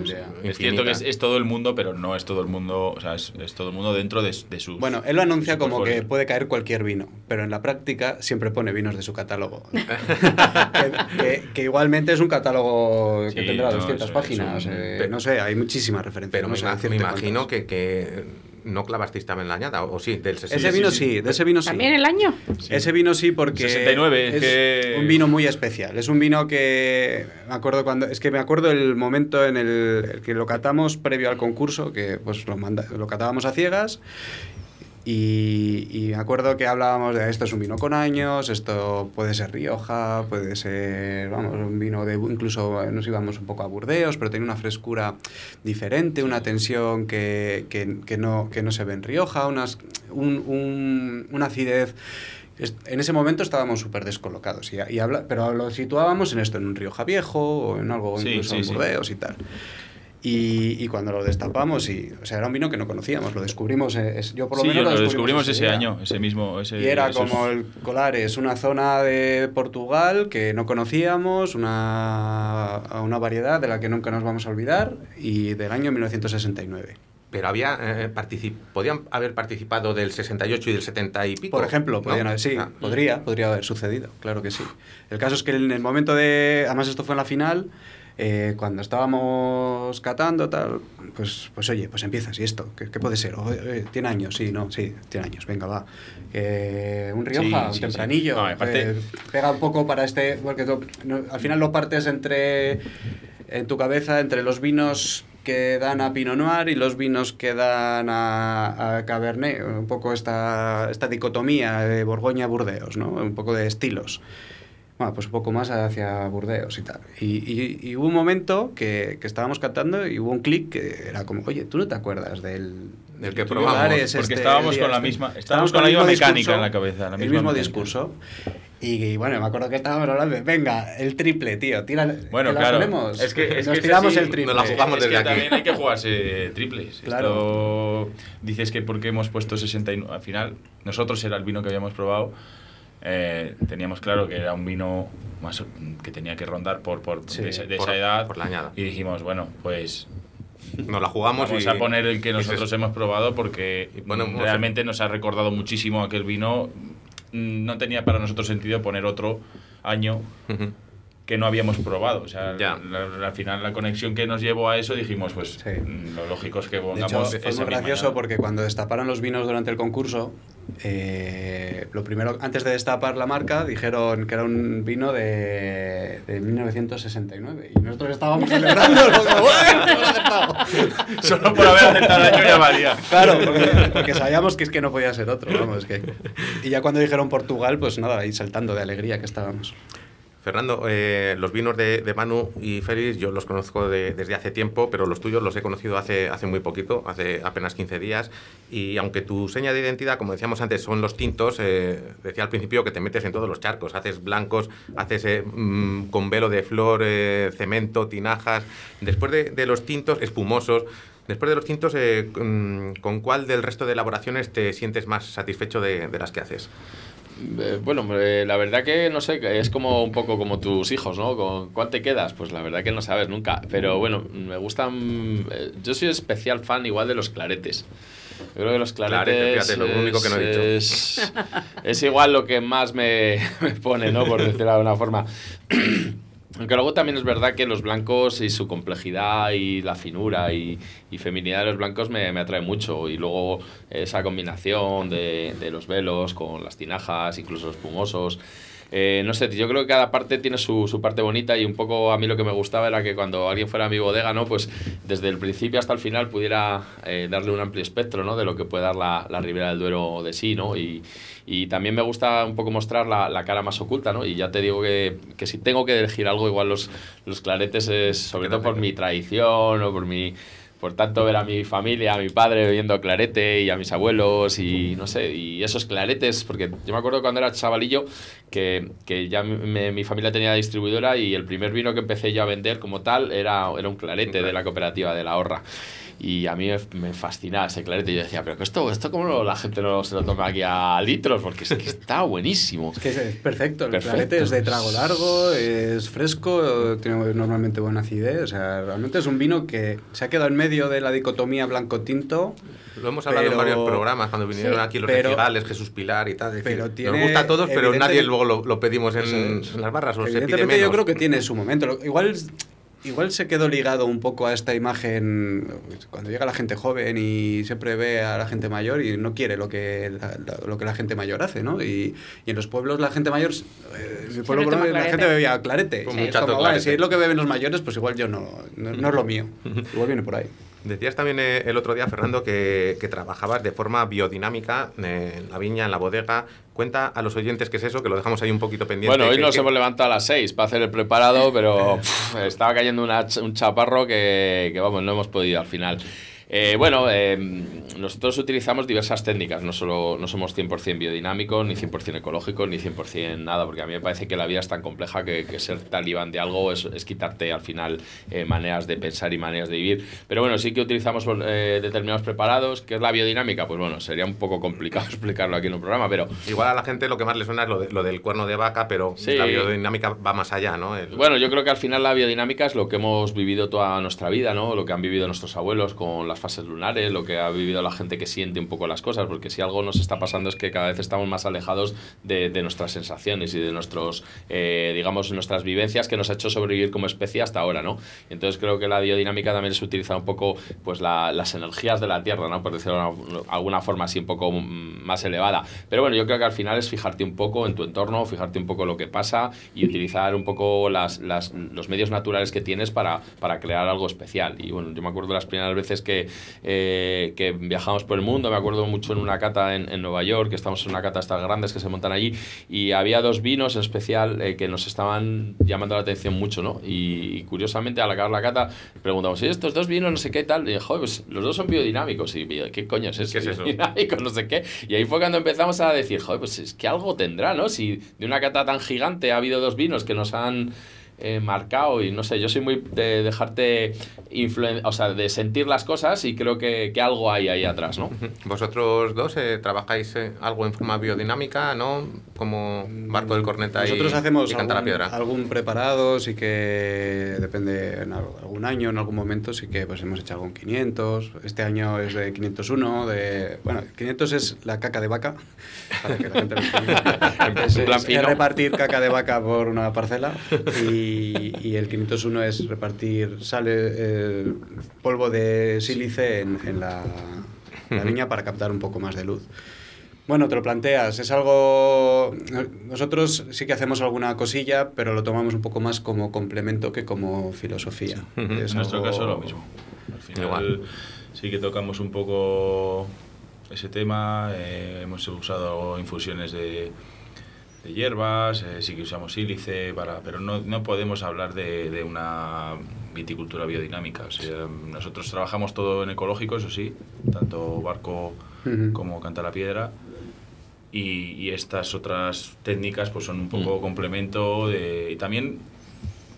idea. Es cierto que es, todo el mundo, pero no es todo el mundo, o sea, es, es todo el mundo dentro de, de sus... Bueno, él lo anuncia como que puede caer cualquier vino, pero en la práctica siempre pone vinos de su catálogo. que, que- que igualmente es un catálogo que Sí, tendrá no, 200 es- páginas. es un- eh, Pero- no sé, hay muchísimas referencias. Pero no me, sé imagino que, que no clavasteis también la añada, o sí, del 60. Ese vino sí, de ese vino sí. ¿También el año? Ese vino sí porque 69, es que- un vino muy especial. Es un vino que me acuerdo cuando es que me acuerdo el momento en el, el que lo catamos previo al concurso, que pues lo manda- lo catábamos a ciegas. Y, y me acuerdo que hablábamos de esto es un vino con años, esto puede ser Rioja, puede ser, vamos, un vino de, incluso nos íbamos un poco a Burdeos, pero tenía una frescura diferente, una tensión que, que- que no, que no se ve en Rioja, unas, un- un- una acidez en ese momento estábamos súper descolocados, y, y habla, pero lo situábamos en esto, en un Rioja Viejo o en algo Sí, incluso sí, en sí. Burdeos y tal. Y, y cuando lo destapamos, y, o sea, era un vino que no conocíamos, lo descubrimos, eh, es- yo por lo sí, menos lo lo descubrimos ese día. año, ese mismo... Ese, Y era esos- como el Colares, una zona de Portugal que no conocíamos, una, una variedad de la que nunca nos vamos a olvidar, y del año 1969. Pero había eh, particip- podían haber participado del 68 y del 70 y pico. Por ejemplo, ¿no? podrían haber- sí, Ah, podría, podría haber sucedido, claro que sí. El caso es que en el momento de, además esto fue en la final, eh, cuando estábamos catando, tal, pues, pues oye, pues empiezas, ¿y esto? ¿Qué, qué puede ser? O, eh, ¿Tiene años? Sí, no, sí, tiene años, venga, va. Eh, un Rioja, Sí, un sí, sí. tempranillo, No, aparte- eh, pega un poco para este, porque tú- no, al final lo partes entre, en tu cabeza, entre los vinos que dan a Pinot Noir y los vinos que dan a, a Cabernet, un poco esta, esta dicotomía de Borgoña-Burdeos, ¿no? Un poco de estilos. Bueno, pues un poco más hacia Burdeos y tal. Y, y- y hubo un momento que, que estábamos cantando y hubo un clic que era como, oye, ¿tú no te acuerdas del... Del que probamos, porque este estábamos con la este?". misma- estábamos con la el misma mecánica en la cabeza, la el misma mismo mecánica. discurso. Y, y bueno, me acuerdo que estábamos hablando de, venga, el triple, tío, tira, Bueno, claro. ponemos. Es que, es nos que tiramos así, el triple. nos la jugamos es desde que aquí. también hay que jugarse triples. Claro. Esto dices que porque hemos puesto 69. Al final, nosotros era el vino que habíamos probado. Eh, teníamos claro que era un vino más que tenía que rondar por, por Sí, de, esa, de por- esa edad. por la añada. Y dijimos, bueno, pues Nos la jugamos vamos y a poner el que nosotros hemos probado porque ponemos- realmente nos ha recordado muchísimo aquel vino. No tenía para nosotros sentido poner otro año que no habíamos probado. O sea, Ya. la- la- al final la conexión que nos llevó a eso dijimos, pues Sí. mm, lo lógico es que De pongamos hecho, fue muy gracioso añada. porque cuando destaparon los vinos durante el concurso, eh, lo primero, antes de destapar la marca, dijeron que era un vino de, de 1969. Y nosotros estábamos celebrando. Solo por haber aceptado el año ya valía. Claro, porque, porque sabíamos que es que no podía ser otro. Vamos, que... Y ya cuando dijeron Portugal, pues nada, ahí saltando de alegría que estábamos. Fernando, eh, los vinos de, de Manu y Félix yo los conozco de- desde hace tiempo, pero los tuyos los he conocido hace, hace muy poquito, hace apenas 15 días. Y aunque tu seña de identidad, como decíamos antes, son los tintos, eh, decía al principio que te metes en todos los charcos. Haces blancos, haces eh, mm, con velo de flor, cemento, tinajas. Después de, los tintos, espumosos. Después de los tintos, mm, ¿con cuál del resto de elaboraciones te sientes más satisfecho de las que haces? Eh, Bueno, eh, la verdad que no sé, que es como un poco como tus hijos, ¿no? ¿Con cuál te quedas? Pues la verdad que no sabes nunca. Pero bueno, me gustan. eh, Yo soy especial fan igual de los claretes. Yo creo que los claretes. Clarete, fíjate, lo único que no he dicho. Es, es igual lo que más me, me pone, ¿no? Por decirlo de alguna forma. Aunque luego también es verdad que los blancos y su complejidad y la finura y, y feminidad de los blancos me, me atrae mucho. Y luego esa combinación de, de los velos con las tinajas, incluso los. Eh, no sé, yo creo que cada parte tiene su, su parte bonita y un poco a mí lo que me gustaba era que cuando alguien fuera a mi bodega, ¿no? Pues desde el principio hasta el final pudiera eh, darle un amplio espectro, ¿no? De lo que puede dar la, la Ribera del Duero de sí, ¿no? Y, y también me gusta un poco mostrar la, la cara más oculta, ¿no? Y ya te digo que, que si tengo que elegir algo, igual los, los claretes es sobre todo por mi tradición o por mi... Por tanto, ver a mi familia, a mi padre bebiendo clarete y a mis abuelos y no sé, y esos claretes, porque yo me acuerdo cuando era chavalillo que, que ya me- mi familia tenía distribuidora y el primer vino que empecé yo a vender como tal era, era un clarete de la cooperativa de la Horra. Y a mí me, fascinaba ese clarete. Y yo decía, pero que esto, esto cómo no- la gente no se lo toma aquí a litros, porque es que está buenísimo. Es que es perfecto, el Perfecto. clarete es de trago largo, es fresco, tiene normalmente buena acidez, o sea, realmente es un vino que se ha quedado en medio de la dicotomía blanco-tinto. Lo hemos hablado Pero- en varios programas cuando vinieron Sí, aquí los pero- de Cigales, Jesús Pilar y tal. decir, pero tiene- nos gusta a todos, pero nadie luego lo, lo pedimos en, en las barras o se pide menos. yo creo que tiene su momento. Igual, igual se quedó ligado un poco a esta imagen cuando llega la gente joven y siempre ve a la gente mayor y no quiere lo que la, la- lo que la gente mayor hace, ¿no? Y, y en los pueblos la gente mayor, eh, mi pueblo por lo toma menos, la clarete. gente bebía clarete. Pues Y es como, si es lo que beben los mayores, pues igual yo no, no, no es lo mío. Igual viene por ahí. Decías también eh, el otro día, Fernando, que, que trabajabas de forma biodinámica eh, en la viña, en la bodega. Cuenta a los oyentes qué es eso, que lo dejamos ahí un poquito pendiente. Bueno, hoy que- nos que- hemos levantado a las 6 para hacer el preparado, pero pff, estaba cayendo una un chaparro que, que, vamos, no hemos podido al final. Eh, bueno, eh, nosotros utilizamos diversas técnicas, no, solo, no somos 100% biodinámicos, ni 100% ecológicos, ni 100% nada, porque a mí me parece que la vida es tan compleja que, que ser talibán de algo es, es quitarte al final eh, maneras de pensar y maneras de vivir. Pero bueno, sí que utilizamos eh, determinados preparados. ¿Qué es la biodinámica? Pues bueno, sería un poco complicado explicarlo aquí en un programa, pero Igual a la gente lo que más le suena es lo, de- lo del cuerno de vaca, pero Sí. la biodinámica va más allá, ¿no? El- Bueno, yo creo que al final la biodinámica es lo que hemos vivido toda nuestra vida, ¿no? Lo que han vivido nuestros abuelos con las fases lunares, lo que ha vivido la gente que siente un poco las cosas, porque si algo nos está pasando es que cada vez estamos más alejados de, nuestras sensaciones y de nuestros, eh, digamos, nuestras vivencias que nos ha hecho sobrevivir como especie hasta ahora, ¿no? Entonces creo que la biodinámica también es utilizar un poco pues la- las energías de la Tierra, ¿no? Por decirlo de alguna- forma así un poco mm, más elevada. Pero bueno, yo creo que al final es fijarte un poco en tu entorno, fijarte un poco lo que pasa y utilizar un poco las, los medios naturales que tienes para, para crear algo especial. Y bueno, yo me acuerdo las primeras veces que, eh, que viajamos por el mundo, me acuerdo mucho en una cata en, en Nueva York, que estamos en una cata estas grandes que se montan allí, y había dos vinos en especial eh, que nos estaban llamando la atención mucho, ¿no? Y, y curiosamente al acabar la cata preguntamos, ¿y estos dos vinos no sé qué tal? Y dije, joder, pues los dos son biodinámicos. Y yo, ¿qué coño es eso? ¿Qué es eso? Biodinámico, no sé qué. Y ahí fue cuando empezamos a decir, joder, pues es que algo tendrá, ¿no? Si de una cata tan gigante ha habido dos vinos que nos han eh, marcado y no sé, yo soy muy de dejarte influen o sea, de sentir las cosas y creo que, que algo hay ahí atrás, ¿no? Vosotros dos eh, trabajáis eh, algo en forma biodinámica, ¿no? Como Barco del Corneta y, Nosotros hacemos y Canta la algún, Piedra. algún preparado, sí que depende en al- algún año, en algún momento, sí que pues hemos hecho algún 500. Este año es de 501, de... Bueno, 500 es la caca de vaca, para que la gente lo entienda. es, es- es repartir caca de vaca por una parcela y, y el 501 es repartir sale, eh, polvo de sílice en, en la, la viña para captar un poco más de luz. Bueno, te lo planteas, es algo... Nosotros sí que hacemos alguna cosilla, pero lo tomamos un poco más como complemento que como filosofía. En nuestro algo- caso lo mismo. Al final Igual. sí que tocamos un poco ese tema. eh, hemos usado infusiones de, de hierbas, eh, sí que usamos sílice, para, pero no, no podemos hablar de, de una viticultura biodinámica. O sea, nosotros trabajamos todo en ecológico, eso sí, tanto barco como canta la piedra. Y, y estas otras técnicas pues son un poco complemento de, y también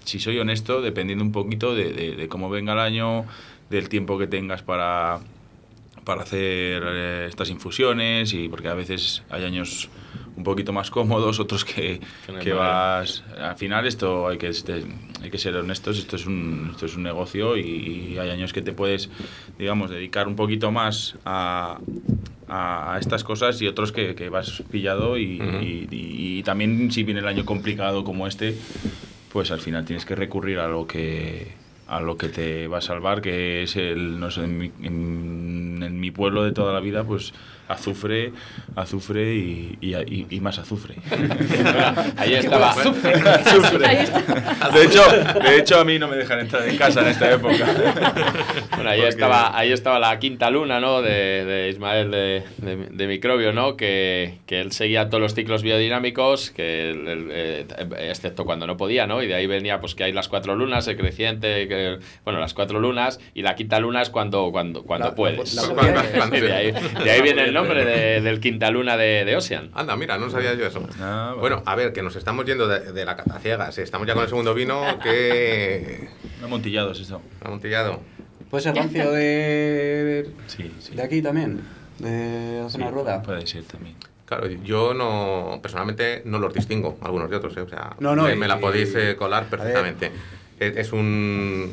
si soy honesto, dependiendo un poquito de, de- de cómo venga el año, del tiempo que tengas para, para hacer eh, estas infusiones, y porque a veces hay años un poquito más cómodos, otros que, Que vas... Al final esto hay que, este- hay que ser honestos, esto es un, esto es un negocio y, y hay años que te puedes, digamos, dedicar un poquito más a, a, estas cosas y otros que, que vas pillado y, y- y- y también si viene el año complicado como este, pues al final tienes que recurrir a lo que a lo que te va a salvar, que es el, no sé, en mi, en- en mi pueblo de toda la vida, pues azufre, azufre y, y, y- y más azufre. Ahí estaba. Azufre. Ahí está. De hecho, de hecho, a mí no me dejan entrar en casa en esta época. Bueno, ahí Porque- estaba, ahí estaba la quinta luna, ¿no? De, de Ismael de, de, de Microbio, ¿no? Que, que él seguía todos los ciclos biodinámicos, que él- él, eh, excepto cuando no podía, ¿no? Y de ahí venía, pues, que hay las cuatro lunas, el creciente, que, bueno, las cuatro lunas, y la quinta luna es cuando, cuando, cuando La- puedes. la- la- de, ahí, de ahí viene el nombre de- del quinta luna de, de Ocean. Anda, mira, no sabía yo eso. Ah, Bueno, a ver, que nos estamos yendo de, de la cataciegas. Estamos ya con el segundo vino que... Amontillado es esto. Amontillado. Puede ser rancio de, Sí, sí. de aquí también, de la Sí, zona rueda. Puede ser también. Claro, yo no, personalmente no los distingo, algunos de otros, ¿eh? o sea, No, no, me, y- me la podéis eh, colar perfectamente. Es, es un,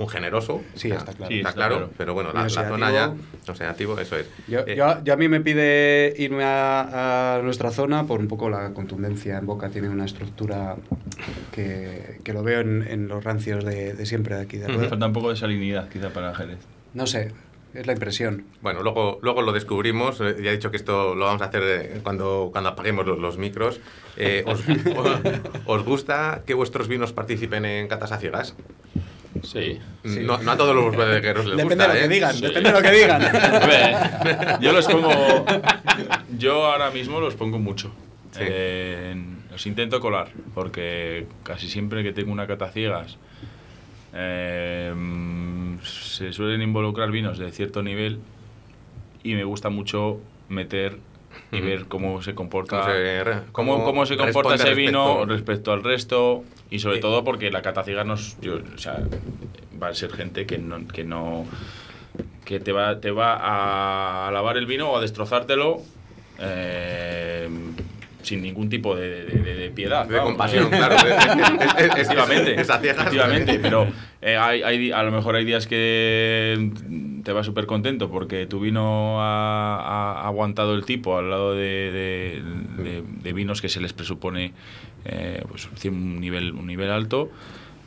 un generoso, Sí, o sea, está claro. Sí, está está claro, claro. pero bueno, la, la zona ya, oxidativo. oxidativo, eso es. Yo, Eh, yo- yo a mí me pide irme a, a nuestra zona por un poco la contundencia. En Boca tiene una estructura que, que lo veo en, en los rancios de, de siempre de aquí de. Rueda. Falta un poco de salinidad, quizá, para Jerez. No sé, es la impresión. Bueno, luego, luego lo descubrimos. eh, Ya he dicho que esto lo vamos a hacer cuando, cuando apaguemos los, los micros. Eh, os, os- os gusta que vuestros vinos participen en catas a ciegas? Sí. Sí. No, no a todos los bodegueros les Depende gusta, de lo ¿eh? que digan, Sí. depende de lo que digan. Yo los pongo. Yo ahora mismo los pongo mucho. Sí. Eh, los intento colar, porque casi siempre que tengo una cata ciegas eh, mm, se suelen involucrar vinos de cierto nivel y me gusta mucho meter y ver cómo se comporta. Cómo se cómo, cómo cómo se comporta ese vino respecto- respecto al resto y sobre Eh. todo porque la cata yo, o sea, va a ser gente que no, que no que te va, te va a lavar el vino o a destrozártelo eh, sin ningún tipo de, de- de- de piedad. De compasión, claro. Efectivamente, efectivamente, pero eh, hay, hay a lo mejor hay días que te vas súper contento porque tu vino ha, ha aguantado el tipo al lado de, de- de- de vinos que se les presupone eh, pues, un, nivel, un nivel alto.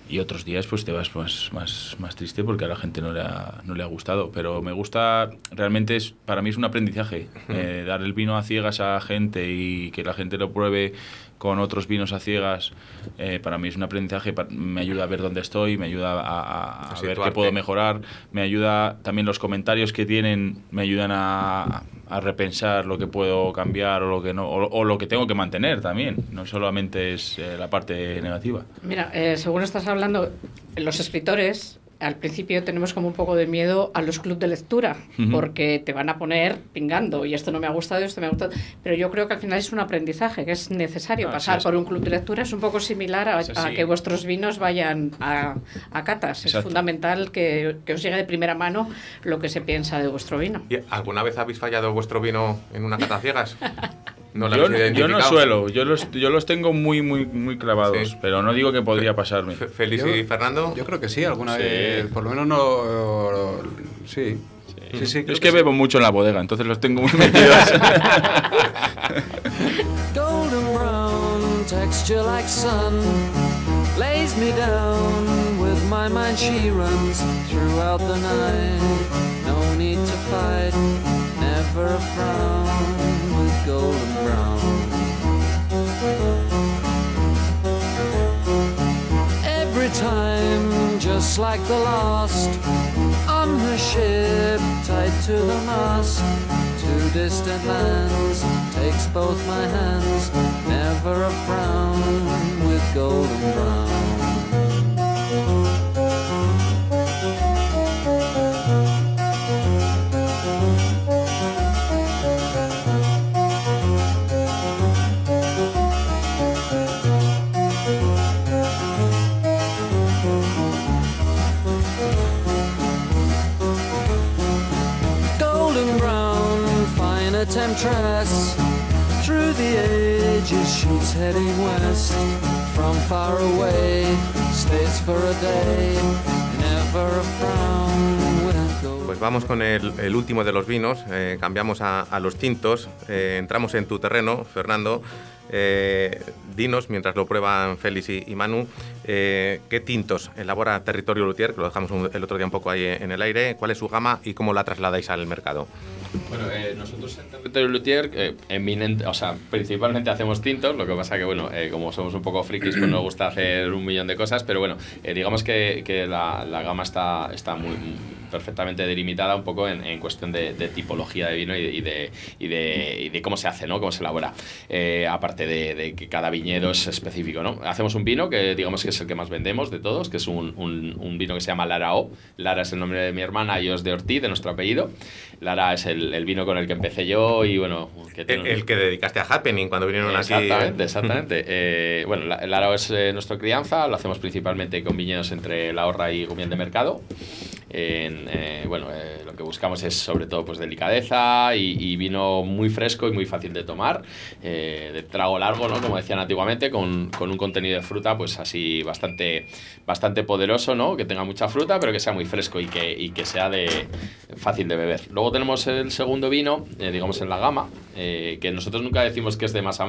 Y otros días pues te vas más, más, más triste porque a la gente no le, ha, no le ha gustado. Pero me gusta, realmente es, para mí es un aprendizaje. eh, dar el vino a ciegas a gente y que la gente lo pruebe con otros vinos a ciegas, eh, para mí es un aprendizaje, me ayuda a ver dónde estoy, me ayuda a, a- a ver qué puedo mejorar, me ayuda también los comentarios que tienen, me ayudan a, a repensar lo que puedo cambiar o lo que no, o, o lo que tengo que mantener también, no solamente es eh, la parte negativa. Mira, eh, según estás hablando, los escritores al principio tenemos como un poco de miedo a los clubes de lectura, porque te van a poner pingando y esto no me ha gustado, esto me ha gustado. Pero yo creo que al final es un aprendizaje, que es necesario Ah, pasar sí, por un club de lectura. Es un poco similar a, a que vuestros vinos vayan a, a catas. Es fundamental que, que os llegue de primera mano lo que se piensa de vuestro vino. ¿Y ¿Alguna vez habéis fallado vuestro vino en una cata ciegas? ¿No lo yo, no- yo no identificado? suelo, yo los, yo los tengo muy, muy, muy clavados, Sí. pero no digo que podría pasarme. Fe- Félix Yo- y Fernando. Yo creo que sí, alguna Sí. vez. Por lo menos no. Sí. Sí, sí, Yo es que sí. bebo mucho en la bodega, entonces los tengo muy metidos. golden brown. Every time, just like the last, on the ship tied to the mast, to distant lands, takes both my hands, never a frown with golden brown. Pues vamos con el, último de los vinos, eh, cambiamos a, los tintos, eh, entramos en tu terreno, Fernando. Eh, dinos, mientras lo prueban Félix y, Manu, ¿qué tintos elabora Territorio Lutier? Que lo dejamos el otro día un poco ahí en el aire. ¿Cuál es su gama y cómo la trasladáis al mercado? Bueno, eh, nosotros en Territorio Luthier, eh, eminente- o sea, principalmente hacemos tintos, lo que pasa que, bueno, eh, como somos un poco frikis, pues nos gusta hacer un millón de cosas, pero bueno, eh, digamos que, que la, la gama está, está muy perfectamente delimitada un poco en, en cuestión de, de tipología de vino y de, y de, y de- y de cómo se hace, ¿no? Cómo se elabora. Eh, aparte de, que cada viñedo es específico, ¿no? Hacemos un vino que digamos que es el que más vendemos de todos, que es un, un- un vino que se llama Lara O. Lara es el nombre de mi hermana y os de Ortiz, de nuestro apellido. Lara es el, el vino con el que empecé yo y bueno... Que El, tiene- el que dedicaste a Happening cuando vinieron aquí. Exactamente, exactamente. Eh, bueno, la- el Arao es eh, nuestra crianza, lo hacemos principalmente con viñedos entre La Horra y Gumiel de Mercado. En, eh, bueno, eh, lo que buscamos es sobre todo pues delicadeza y, y vino muy fresco y muy fácil de tomar, eh, de trago largo, ¿no? Como decían antiguamente, con, con un contenido de fruta pues así bastante, bastante poderoso, ¿no? Que tenga mucha fruta, pero que sea muy fresco y que, y que sea de fácil de beber. Luego tenemos el segundo vino, eh, digamos en la gama, eh, que nosotros nunca decimos que es de más...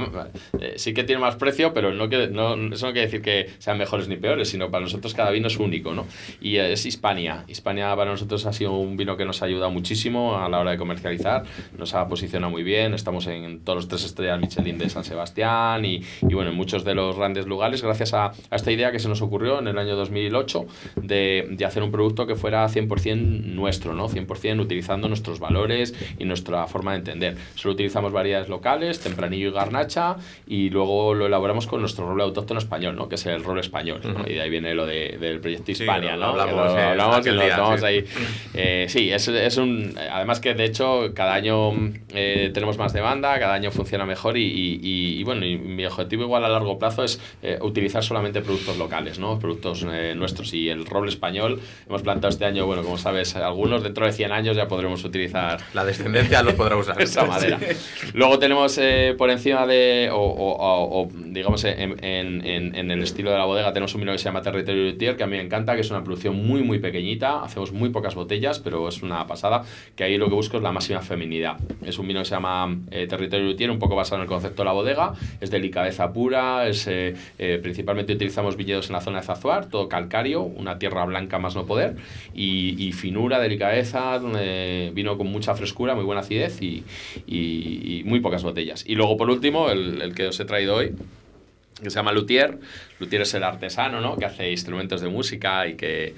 eh, sí que tiene más precio, pero no que, no, eso no quiere decir que sean mejores ni peores, sino para nosotros cada vino es único, ¿no? Y es Hispania. Hispania para nosotros ha sido un vino que nos ha ayudado muchísimo a la hora de comercializar, nos ha posicionado muy bien, estamos en todos los tres estrellas Michelin de San Sebastián y, y bueno, en muchos de los grandes lugares, gracias a, a esta idea que se nos ocurrió en el año 2008 de, de hacer un producto que fuera 100% nuestro, ¿no? 100% utilizando nuestros valores y nuestra forma de entender. Solo utilizamos variedades locales, tempranillo y garnacha, y luego lo elaboramos con nuestro roble autóctono español, ¿no? Que es el roble español, ¿no? Y de ahí viene lo de- del proyecto Sí, Hispania, lo ¿no? Que hablamos, lo eh, hablamos y aquel sí. ahí. Eh, sí, es, es un... Además que, de hecho, cada año eh, tenemos más demanda, cada año funciona mejor y, y- y- y, bueno, y mi objetivo igual a largo plazo es eh, utilizar solamente productos locales, ¿no? Productos eh, nuestros y el roble español. Hemos plantado este año, bueno, como sabes, algunos dentro de 100 años ya podremos utilizar La descendencia los podrá usar. esa madera. Luego tenemos eh, por encima de, o, o- o- o, digamos, en, en- en- el estilo de la bodega, tenemos un vino que se llama Territorio Luthier, que a mí me encanta, que es una producción muy, muy pequeñita. Hacemos muy pocas botellas, pero es una pasada, que ahí lo que busco es la máxima feminidad. Es un vino que se llama eh, Territorio Lutier, un poco basado en el concepto de la bodega, es delicadeza pura, es, eh, eh, principalmente utilizamos viñedos en la zona de Zazuar, todo calcario, una tierra blanca más no poder, y, y finura, delicadeza, eh, vino con mucha frescura, muy buena acidez y, y- y muy pocas botellas. Y luego, por último, el, el que os he traído hoy, que se llama Luthier. Luthier es el artesano, ¿no? Que hace instrumentos de música y que,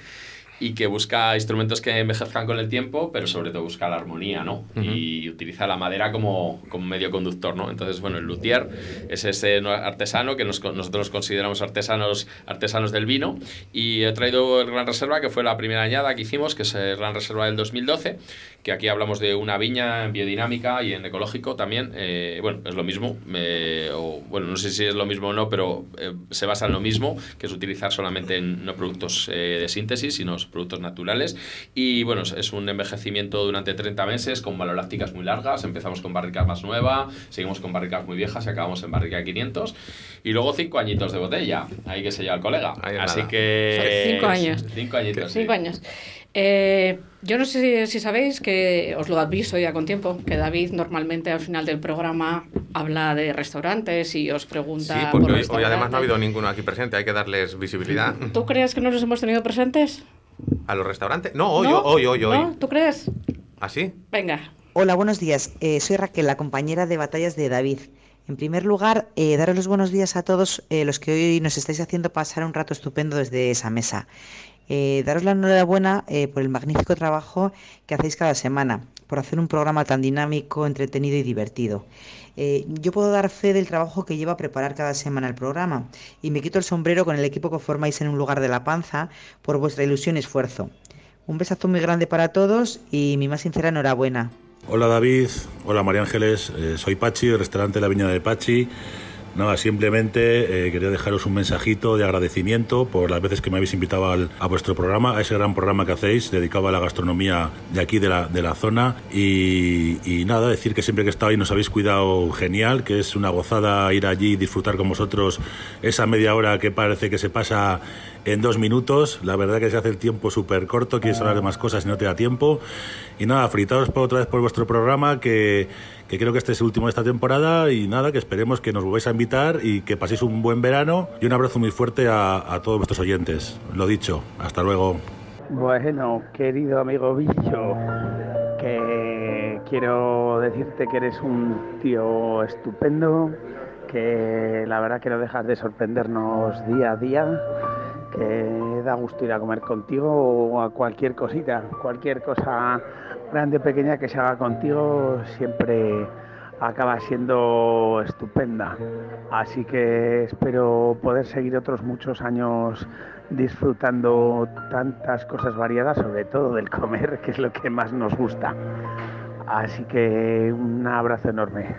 y que busca instrumentos que envejezcan con el tiempo, pero sobre todo busca la armonía, ¿no? Ujú. Y utiliza la madera como, como medio conductor, ¿no? Entonces, bueno, el luthier es ese no- artesano que nos- nosotros consideramos artesanos, artesanos del vino. Y he traído el Gran Reserva, que fue la primera añada que hicimos, que es el Gran Reserva del 2012, que aquí hablamos de una viña en biodinámica y en ecológico también. eh, bueno, es lo mismo, eh, o, bueno, no sé si es lo mismo o no, pero eh, se basa en lo mismo, que es utilizar solamente en- no productos eh, de síntesis, sino productos naturales. Y bueno, es- un envejecimiento durante 30 meses con malolácticas muy largas. Empezamos con barricas más nueva, seguimos con barricas muy viejas y acabamos en barrica de 500. Y luego 5 añitos de botella, ahí que se lleva el colega. Así nada. que... Son cinco años. 5 añitos. sí. Cinco años. Eh, yo no sé si, si sabéis que os lo aviso ya con tiempo, que David normalmente al final del programa habla de restaurantes y os pregunta. Sí, por porque hoy, hoy además no ha habido ninguno aquí presente, hay que darles visibilidad. ¿Tú crees que no los hemos tenido presentes? ¿A los restaurantes? No, hoy, ¿No? hoy, hoy, hoy. ¿No? ¿Tú crees? ¿Así? Venga. Hola, buenos días. Eh, soy Raquel, la compañera de batallas de David. En primer lugar, eh, daros los buenos días a todos eh, los que hoy nos estáis haciendo pasar un rato estupendo desde esa mesa. Eh, daros la enhorabuena eh, por el magnífico trabajo que hacéis cada semana, por hacer un programa tan dinámico, entretenido y divertido. Eh, yo puedo dar fe del trabajo que lleva a preparar cada semana el programa y me quito el sombrero con el equipo que formáis en un lugar de la panza por vuestra ilusión y esfuerzo. Un besazo muy grande para todos y mi más sincera enhorabuena. Hola David, hola María Ángeles, soy Pachi, del restaurante La Viña de Pachi. Nada, simplemente eh, quería dejaros un mensajito de agradecimiento por las veces que me habéis invitado al- a vuestro programa, a ese gran programa que hacéis dedicado a la gastronomía de aquí de la, de la zona. Y, y nada, decir que siempre que he estado ahí nos habéis cuidado genial, que es una gozada ir allí y disfrutar con vosotros esa media hora que parece que se pasa en dos minutos. La verdad que se hace el tiempo súper corto, quieres hablar de más cosas y no te da tiempo. Y nada, fritaros por otra vez por vuestro programa, que, que creo que este es el último de esta temporada. Y nada, que esperemos que nos volváis a invitar y que paséis un buen verano. Y un abrazo muy fuerte a, a todos vuestros oyentes. Lo dicho, hasta luego. Bueno, querido amigo Billo, que quiero decirte que eres un tío estupendo, que la verdad que no dejas de sorprendernos día a día, que da gusto ir a comer contigo o a cualquier cosita, cualquier cosa grande o pequeña que se haga contigo siempre acaba siendo estupenda. Así que espero poder seguir otros muchos años disfrutando tantas cosas variadas, sobre todo del comer, que es lo que más nos gusta. Así que un abrazo enorme.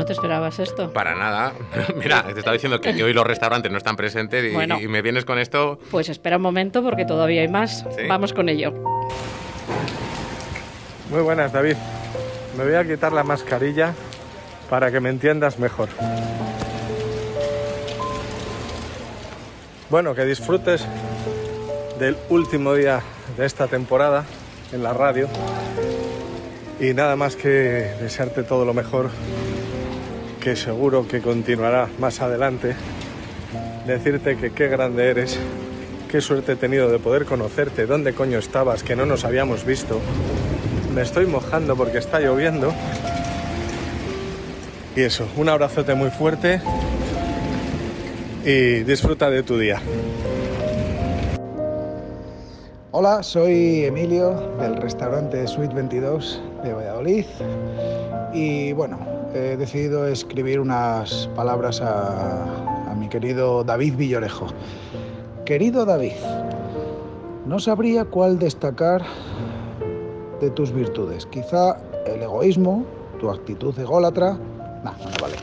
¿No te esperabas esto? Para nada. Mira, te estaba diciendo que, que hoy los restaurantes no están presentes y, Bueno. y me vienes con esto. Pues espera un momento porque todavía hay más. ¿Sí? Vamos con ello. Muy buenas, David. Me voy a quitar la mascarilla para que me entiendas mejor. Bueno, que disfrutes del último día de esta temporada en la radio. Y nada más que desearte todo lo mejor, que seguro que continuará más adelante. Decirte que qué grande eres, qué suerte he tenido de poder conocerte, dónde coño estabas, que no nos habíamos visto. Me estoy mojando porque está lloviendo. Y eso, un abrazote muy fuerte y disfruta de tu día. Hola, soy Emilio del restaurante Suite 22 de Valladolid y bueno, he decidido escribir unas palabras a, mi querido David Villorejo. Querido David, no sabría cuál destacar de tus virtudes. Quizá el egoísmo, tu actitud ególatra. No, vale.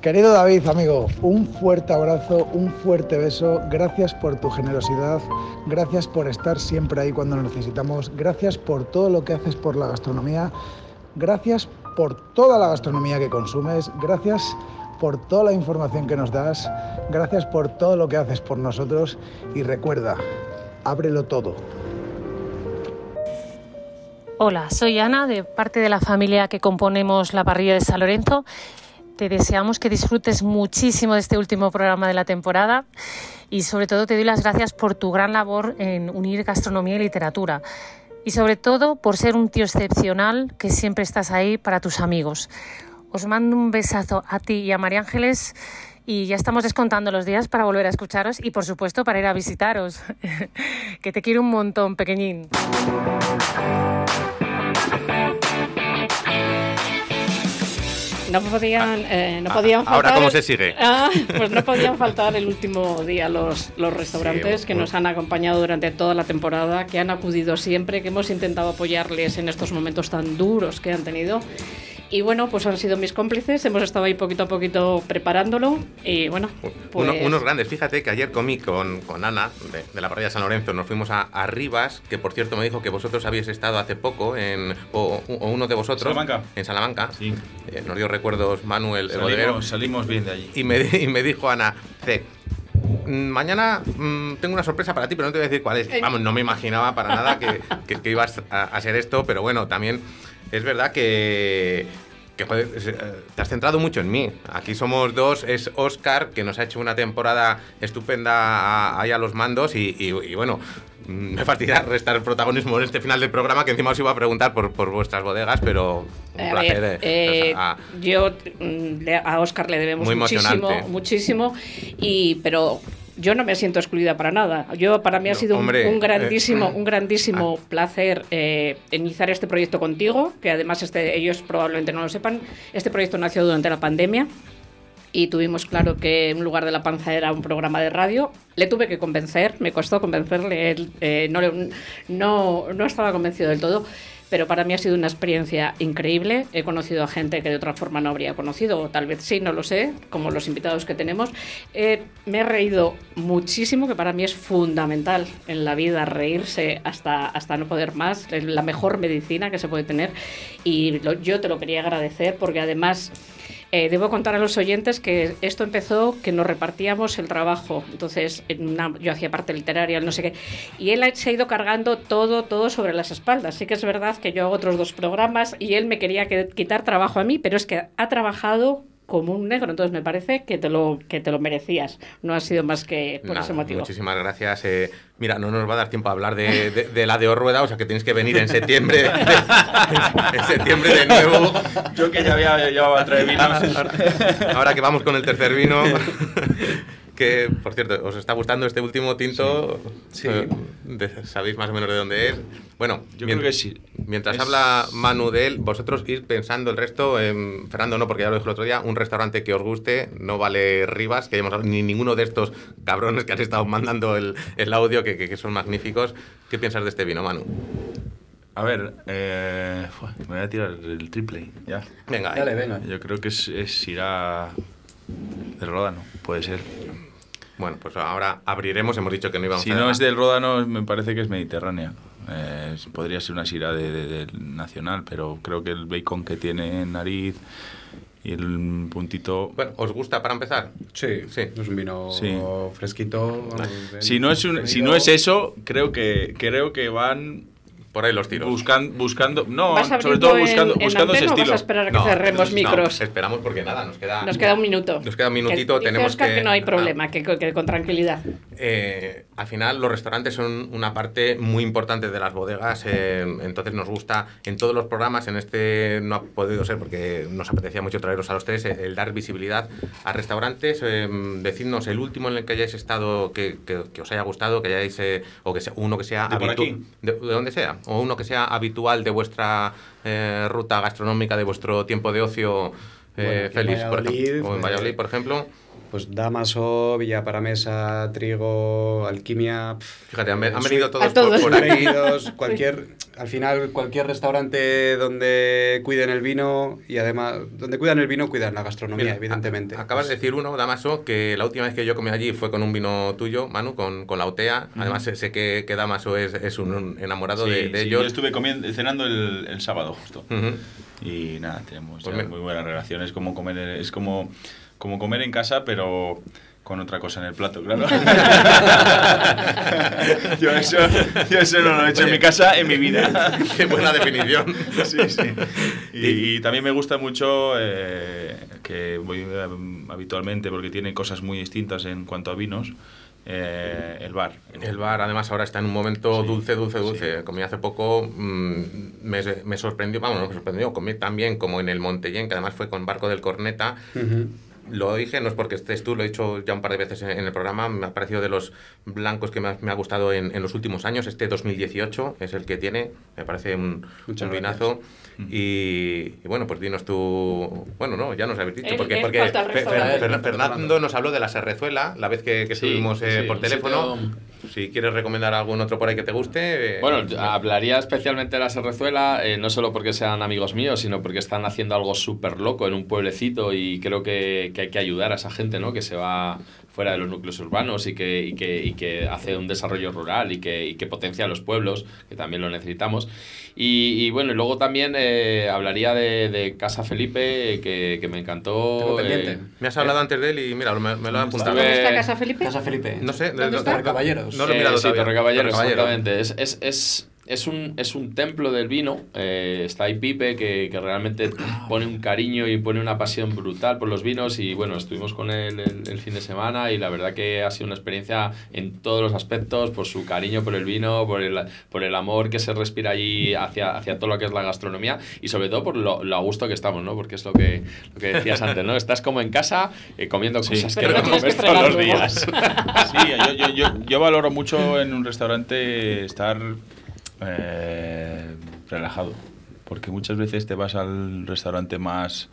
Querido David, amigo, un fuerte abrazo, un fuerte beso. Gracias por tu generosidad, gracias por estar siempre ahí cuando lo necesitamos, gracias por todo lo que haces por la gastronomía, gracias por toda la gastronomía que consumes, gracias por toda la información que nos das, gracias por todo lo que haces por nosotros y recuerda, ábrelo todo. Hola, soy Ana, de parte de la familia que componemos la parrilla de San Lorenzo. Te deseamos que disfrutes muchísimo de este último programa de la temporada y sobre todo te doy las gracias por tu gran labor en unir gastronomía y literatura y sobre todo por ser un tío excepcional que siempre estás ahí para tus amigos. Os mando un besazo a ti y a María Ángeles y ya estamos descontando los días para volver a escucharos y por supuesto para ir a visitaros. que te quiero un montón, pequeñín. No podían, eh, no podían faltar. Ahora, ¿cómo se sigue? Ah, pues no podían faltar el último día los, los restaurantes Sí, que nos han acompañado durante toda la temporada, que han acudido siempre, que hemos intentado apoyarles en estos momentos tan duros que han tenido. Y bueno, pues han sido mis cómplices, hemos estado ahí poquito a poquito preparándolo y bueno, pues... Uno- unos grandes. Fíjate que ayer comí con, con Ana, de, de la parrilla San Lorenzo, nos fuimos a, a Rivas, que por cierto me dijo que vosotros habíais estado hace poco, en, o, o uno de vosotros. Salamanca. En Salamanca. Sí. nos dio recuerdos Manuel, el bodeguero. Salimos, salimos bien de allí. Y me, y me dijo Ana, "Ce, mm, mañana mm, tengo una sorpresa para ti, pero no te voy a decir cuál es. Eh. Vamos, no me imaginaba para nada que, que- que ibas a, a ser esto, pero bueno, también es verdad que, que, joder, es, eh, te has centrado mucho en mí. Aquí somos dos, es Oscar, que nos ha hecho una temporada estupenda ahí a los mandos y, y- y bueno... mm, Me fastidia restar el protagonismo en este final del programa, que encima os iba a preguntar por, por vuestras bodegas, pero un A placer. ver, eh, eh, a- yo mm, a Oscar le debemos muchísimo, muchísimo, y pero yo no me siento excluida para nada. Yo para mí ha No, sido un- hombre, un, eh, grandísimo, mm. un grandísimo placer eh, iniciar este proyecto contigo, que además este, ellos probablemente no lo sepan. Este proyecto nació durante la pandemia. Y tuvimos claro que en lugar de la panza era un programa de radio. Le tuve que convencer, me costó convencerle, él eh, no, no, no estaba convencido del todo, pero para mí ha sido una experiencia increíble. He conocido a gente que de otra forma no habría conocido, o tal vez sí, no lo sé, como los invitados que tenemos. Eh, me he reído muchísimo, que para mí es fundamental en la vida reírse hasta, hasta no poder más, es la mejor medicina que se puede tener. Y lo- yo te lo quería agradecer porque además... Eh, debo contar a los oyentes que esto empezó que nos repartíamos el trabajo. Entonces, en una- yo hacía parte literaria, no sé qué. Y él se ha ido cargando todo, todo sobre las espaldas. Sí que es verdad que yo hago otros dos programas y él me quería que- quitar trabajo a mí, pero es que ha trabajado como un negro. Entonces, me parece que te lo, que te lo merecías. No ha sido más que por Nada, ese motivo. Muchísimas gracias. eh, mira, no nos va a dar tiempo a hablar de, de- de la de Orrueda, o sea que tenéis que venir en septiembre. en septiembre de nuevo. Yo que ya había llevado a traer vinos. Ahora, ahora que vamos con el tercer vino. Que, por cierto, ¿os está gustando este último tinto? Sí. Eh, de- ¿Sabéis más o menos de dónde es? Bueno, Yo mien- creo que sí. Mientras Es- habla Manu de él, vosotros ir pensando el resto. en Fernando no, porque ya lo dijo el otro día. Un restaurante que os guste, no vale Rivas, que hayamos ni ninguno de estos cabrones que han estado mandando el, el audio, que, que- que son magníficos. ¿Qué piensas de este vino, Manu? A ver, eh, me voy a tirar el triple. Ya. Venga, Dale, venga. Yo creo que es, es irá del Ródano, puede ser. Bueno, pues ahora abriremos. Hemos dicho que no íbamos Si a... no es del Ródano, me parece que es mediterránea. Eh, podría ser una sira de, de- del nacional, pero creo que el bacon que tiene en nariz y el puntito. Bueno, ¿os gusta para empezar? Sí, sí. Es un vino Sí. fresquito. vamos, Si no es un- si no es eso, creo que creo que van por ahí los tiros. Buscan, buscando, no, ¿Vas sobre todo en- buscando, en buscando ese antena o vas estilo. a esperar a que cerremos micros? esperamos porque nada, nos queda... Nos queda un minuto. Nos queda un minutito, Que tenemos Óscar que... que no hay problema, que, que con tranquilidad. Eh, al final los restaurantes son una parte muy importante de las bodegas, eh, entonces nos gusta en todos los programas, en este no ha podido ser porque nos apetecía mucho traeros a los tres, el dar visibilidad a restaurantes, eh, decidnos el último en el que hayáis estado que, que- que os haya gustado, que hayáis, eh, o que sea, uno que sea ¿De por habitu- aquí? de, de donde sea, o uno que sea habitual de vuestra eh, ruta gastronómica, de vuestro tiempo de ocio. Eh, Bueno, Félix, por ejemplo, o en eh, Valladolid, por ejemplo. Pues Damaso, Villa Paramesa, Trigo, Alquimia. Fíjate, han, han soy- venido todos, por, por aquí. Venidos, cualquier, al final, cualquier restaurante donde cuiden el vino y además, donde cuidan el vino, cuidan la gastronomía, Mira, evidentemente. Acabas de decir uno, Damaso, que la última vez que yo comí allí fue con un vino tuyo, Manu, con, con la OTEA. Además, sé, que, que Damaso es, es un enamorado Sí, de, de sí, ellos. Yo estuve comiendo, cenando el, el sábado justo. Y nada, tenemos Pues ya mira. muy buena relación. Es como comer, es como, como comer en casa, pero con otra cosa en el plato, claro. yo, eso, yo eso no lo he hecho en Oye, mi casa en mi vida. qué buena definición. sí, sí. Y, y también me gusta mucho eh, que voy eh, habitualmente porque tiene cosas muy distintas en cuanto a vinos. eh, el bar. El bar, además, ahora está en un momento dulce, dulce, dulce. Comí hace poco, mm, me, me sorprendió, vamos, no me sorprendió, comí también como en el Montellén, que además fue con Barco del Corneta. Lo dije, no es porque estés tú, lo he dicho ya un par de veces en el programa, me ha parecido de los blancos que más me ha gustado en, en los últimos años. Este 2018 es el que tiene, me parece un, un vinazo. Y, y bueno, pues dinos tú, bueno, no, ya nos habéis dicho, porque, porque Fer-. Fer- Fernando nos habló de la serrezuela la vez que, que Sí, estuvimos eh, sí, por teléfono. Si quieres recomendar algún otro por ahí que te guste. eh, Bueno, hablaría especialmente de la Serrezuela, eh, no solo porque sean amigos míos, sino porque están haciendo algo súper loco en un pueblecito y creo que, que hay que ayudar a esa gente, ¿no? Que se va fuera de los núcleos urbanos y que, y que, y que hace un desarrollo rural y que, y que potencia a los pueblos, que también lo necesitamos. Y, y bueno, y luego también eh, hablaría de, de Casa Felipe, que, que me encantó. Tengo pendiente. eh, Me has hablado antes de él y mira, me, me lo he apuntado. ¿Dónde está Casa Felipe? Casa Felipe. No sé, ¿Dónde no- está? no- Caballeros. No lo he Eh, mirado sí. Torre Caballeros, Torre Caballeros. exactamente. Es, es, es, es, un, es un templo del vino. eh, está ahí Pipe, que, que realmente pone un cariño y pone una pasión brutal por los vinos. Y bueno, estuvimos con él el, el fin de semana y la verdad que ha sido una experiencia en todos los aspectos, por su cariño por el vino, por el, por el amor que se respira allí hacia, hacia todo lo que es la gastronomía y sobre todo por lo, lo a gusto que estamos, ¿no? Porque es lo que, lo que decías antes, ¿no? Estás como en casa eh, comiendo cosas que Pero no comes que todos los días. Sí, yo, yo, yo, yo valoro mucho en un restaurante estar eh, relajado. Porque muchas veces te vas al restaurante más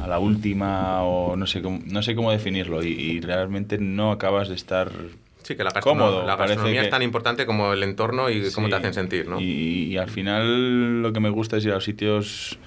a la última o no sé cómo, no sé cómo definirlo y, y realmente no acabas de estar Sí, que la, cómodo. la gastronomía que- es tan importante como el entorno y cómo te hacen sentir, ¿no? Y, y al final lo que me gusta es ir a los sitios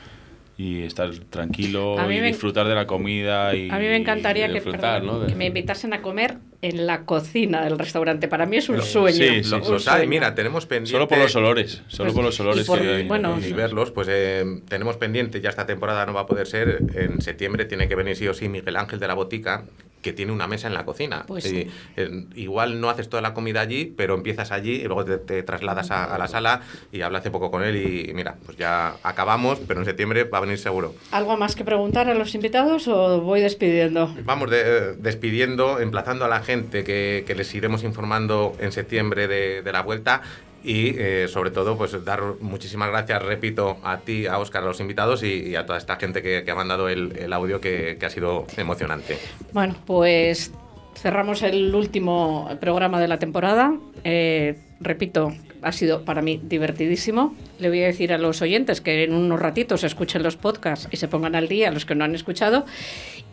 y estar tranquilo y me- disfrutar de la comida y A mí me encantaría y que, disfrutar, perdón, ¿no? que me invitasen a comer en la cocina del restaurante. Para mí es un sueño. sí, sí, un sueño. mira, tenemos pendiente... Solo por los olores, solo Pues, por los y olores por- que hay. bueno, y verlos, pues eh, tenemos pendiente, ya esta temporada no va a poder ser, en septiembre tiene que venir sí o sí Miguel Ángel de la Botica, que tiene una mesa en la cocina. Pues Y, eh, igual no haces toda la comida allí, pero empiezas allí y luego te, te trasladas a, a la sala y hablé hace poco con él y mira, pues ya acabamos, pero en septiembre va a venir seguro. ¿Algo más que preguntar a los invitados o voy despidiendo? Vamos de- eh, despidiendo, emplazando a la gente que, que les iremos informando en septiembre de, de la vuelta y eh, sobre todo pues dar muchísimas gracias, repito, a ti, a Óscar, a los invitados y, y a toda esta gente que, que ha mandado el, el audio que, que ha sido emocionante. Bueno, pues cerramos el último programa de la temporada. Eh, repito, ha sido para mí divertidísimo. Le voy a decir a los oyentes que en unos ratitos escuchen los podcasts y se pongan al día, los que no han escuchado.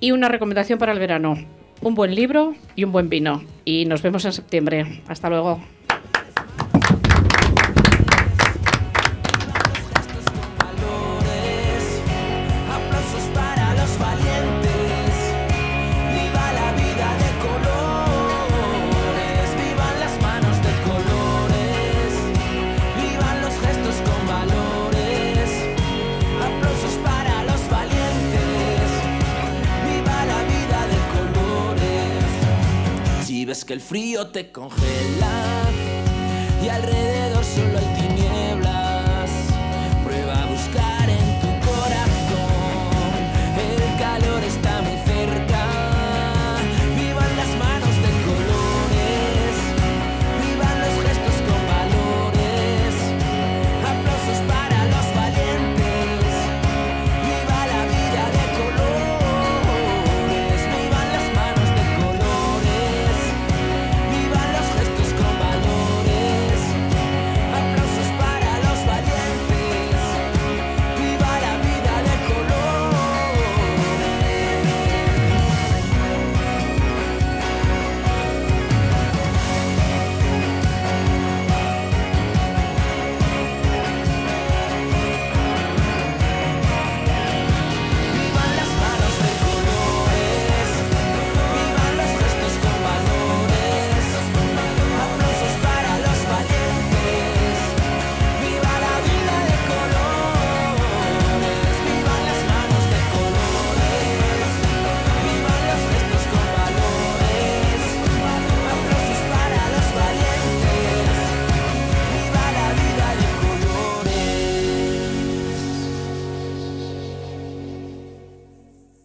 Y una recomendación para el verano. Un buen libro y un buen vino. Y nos vemos en septiembre. Hasta luego. Te congela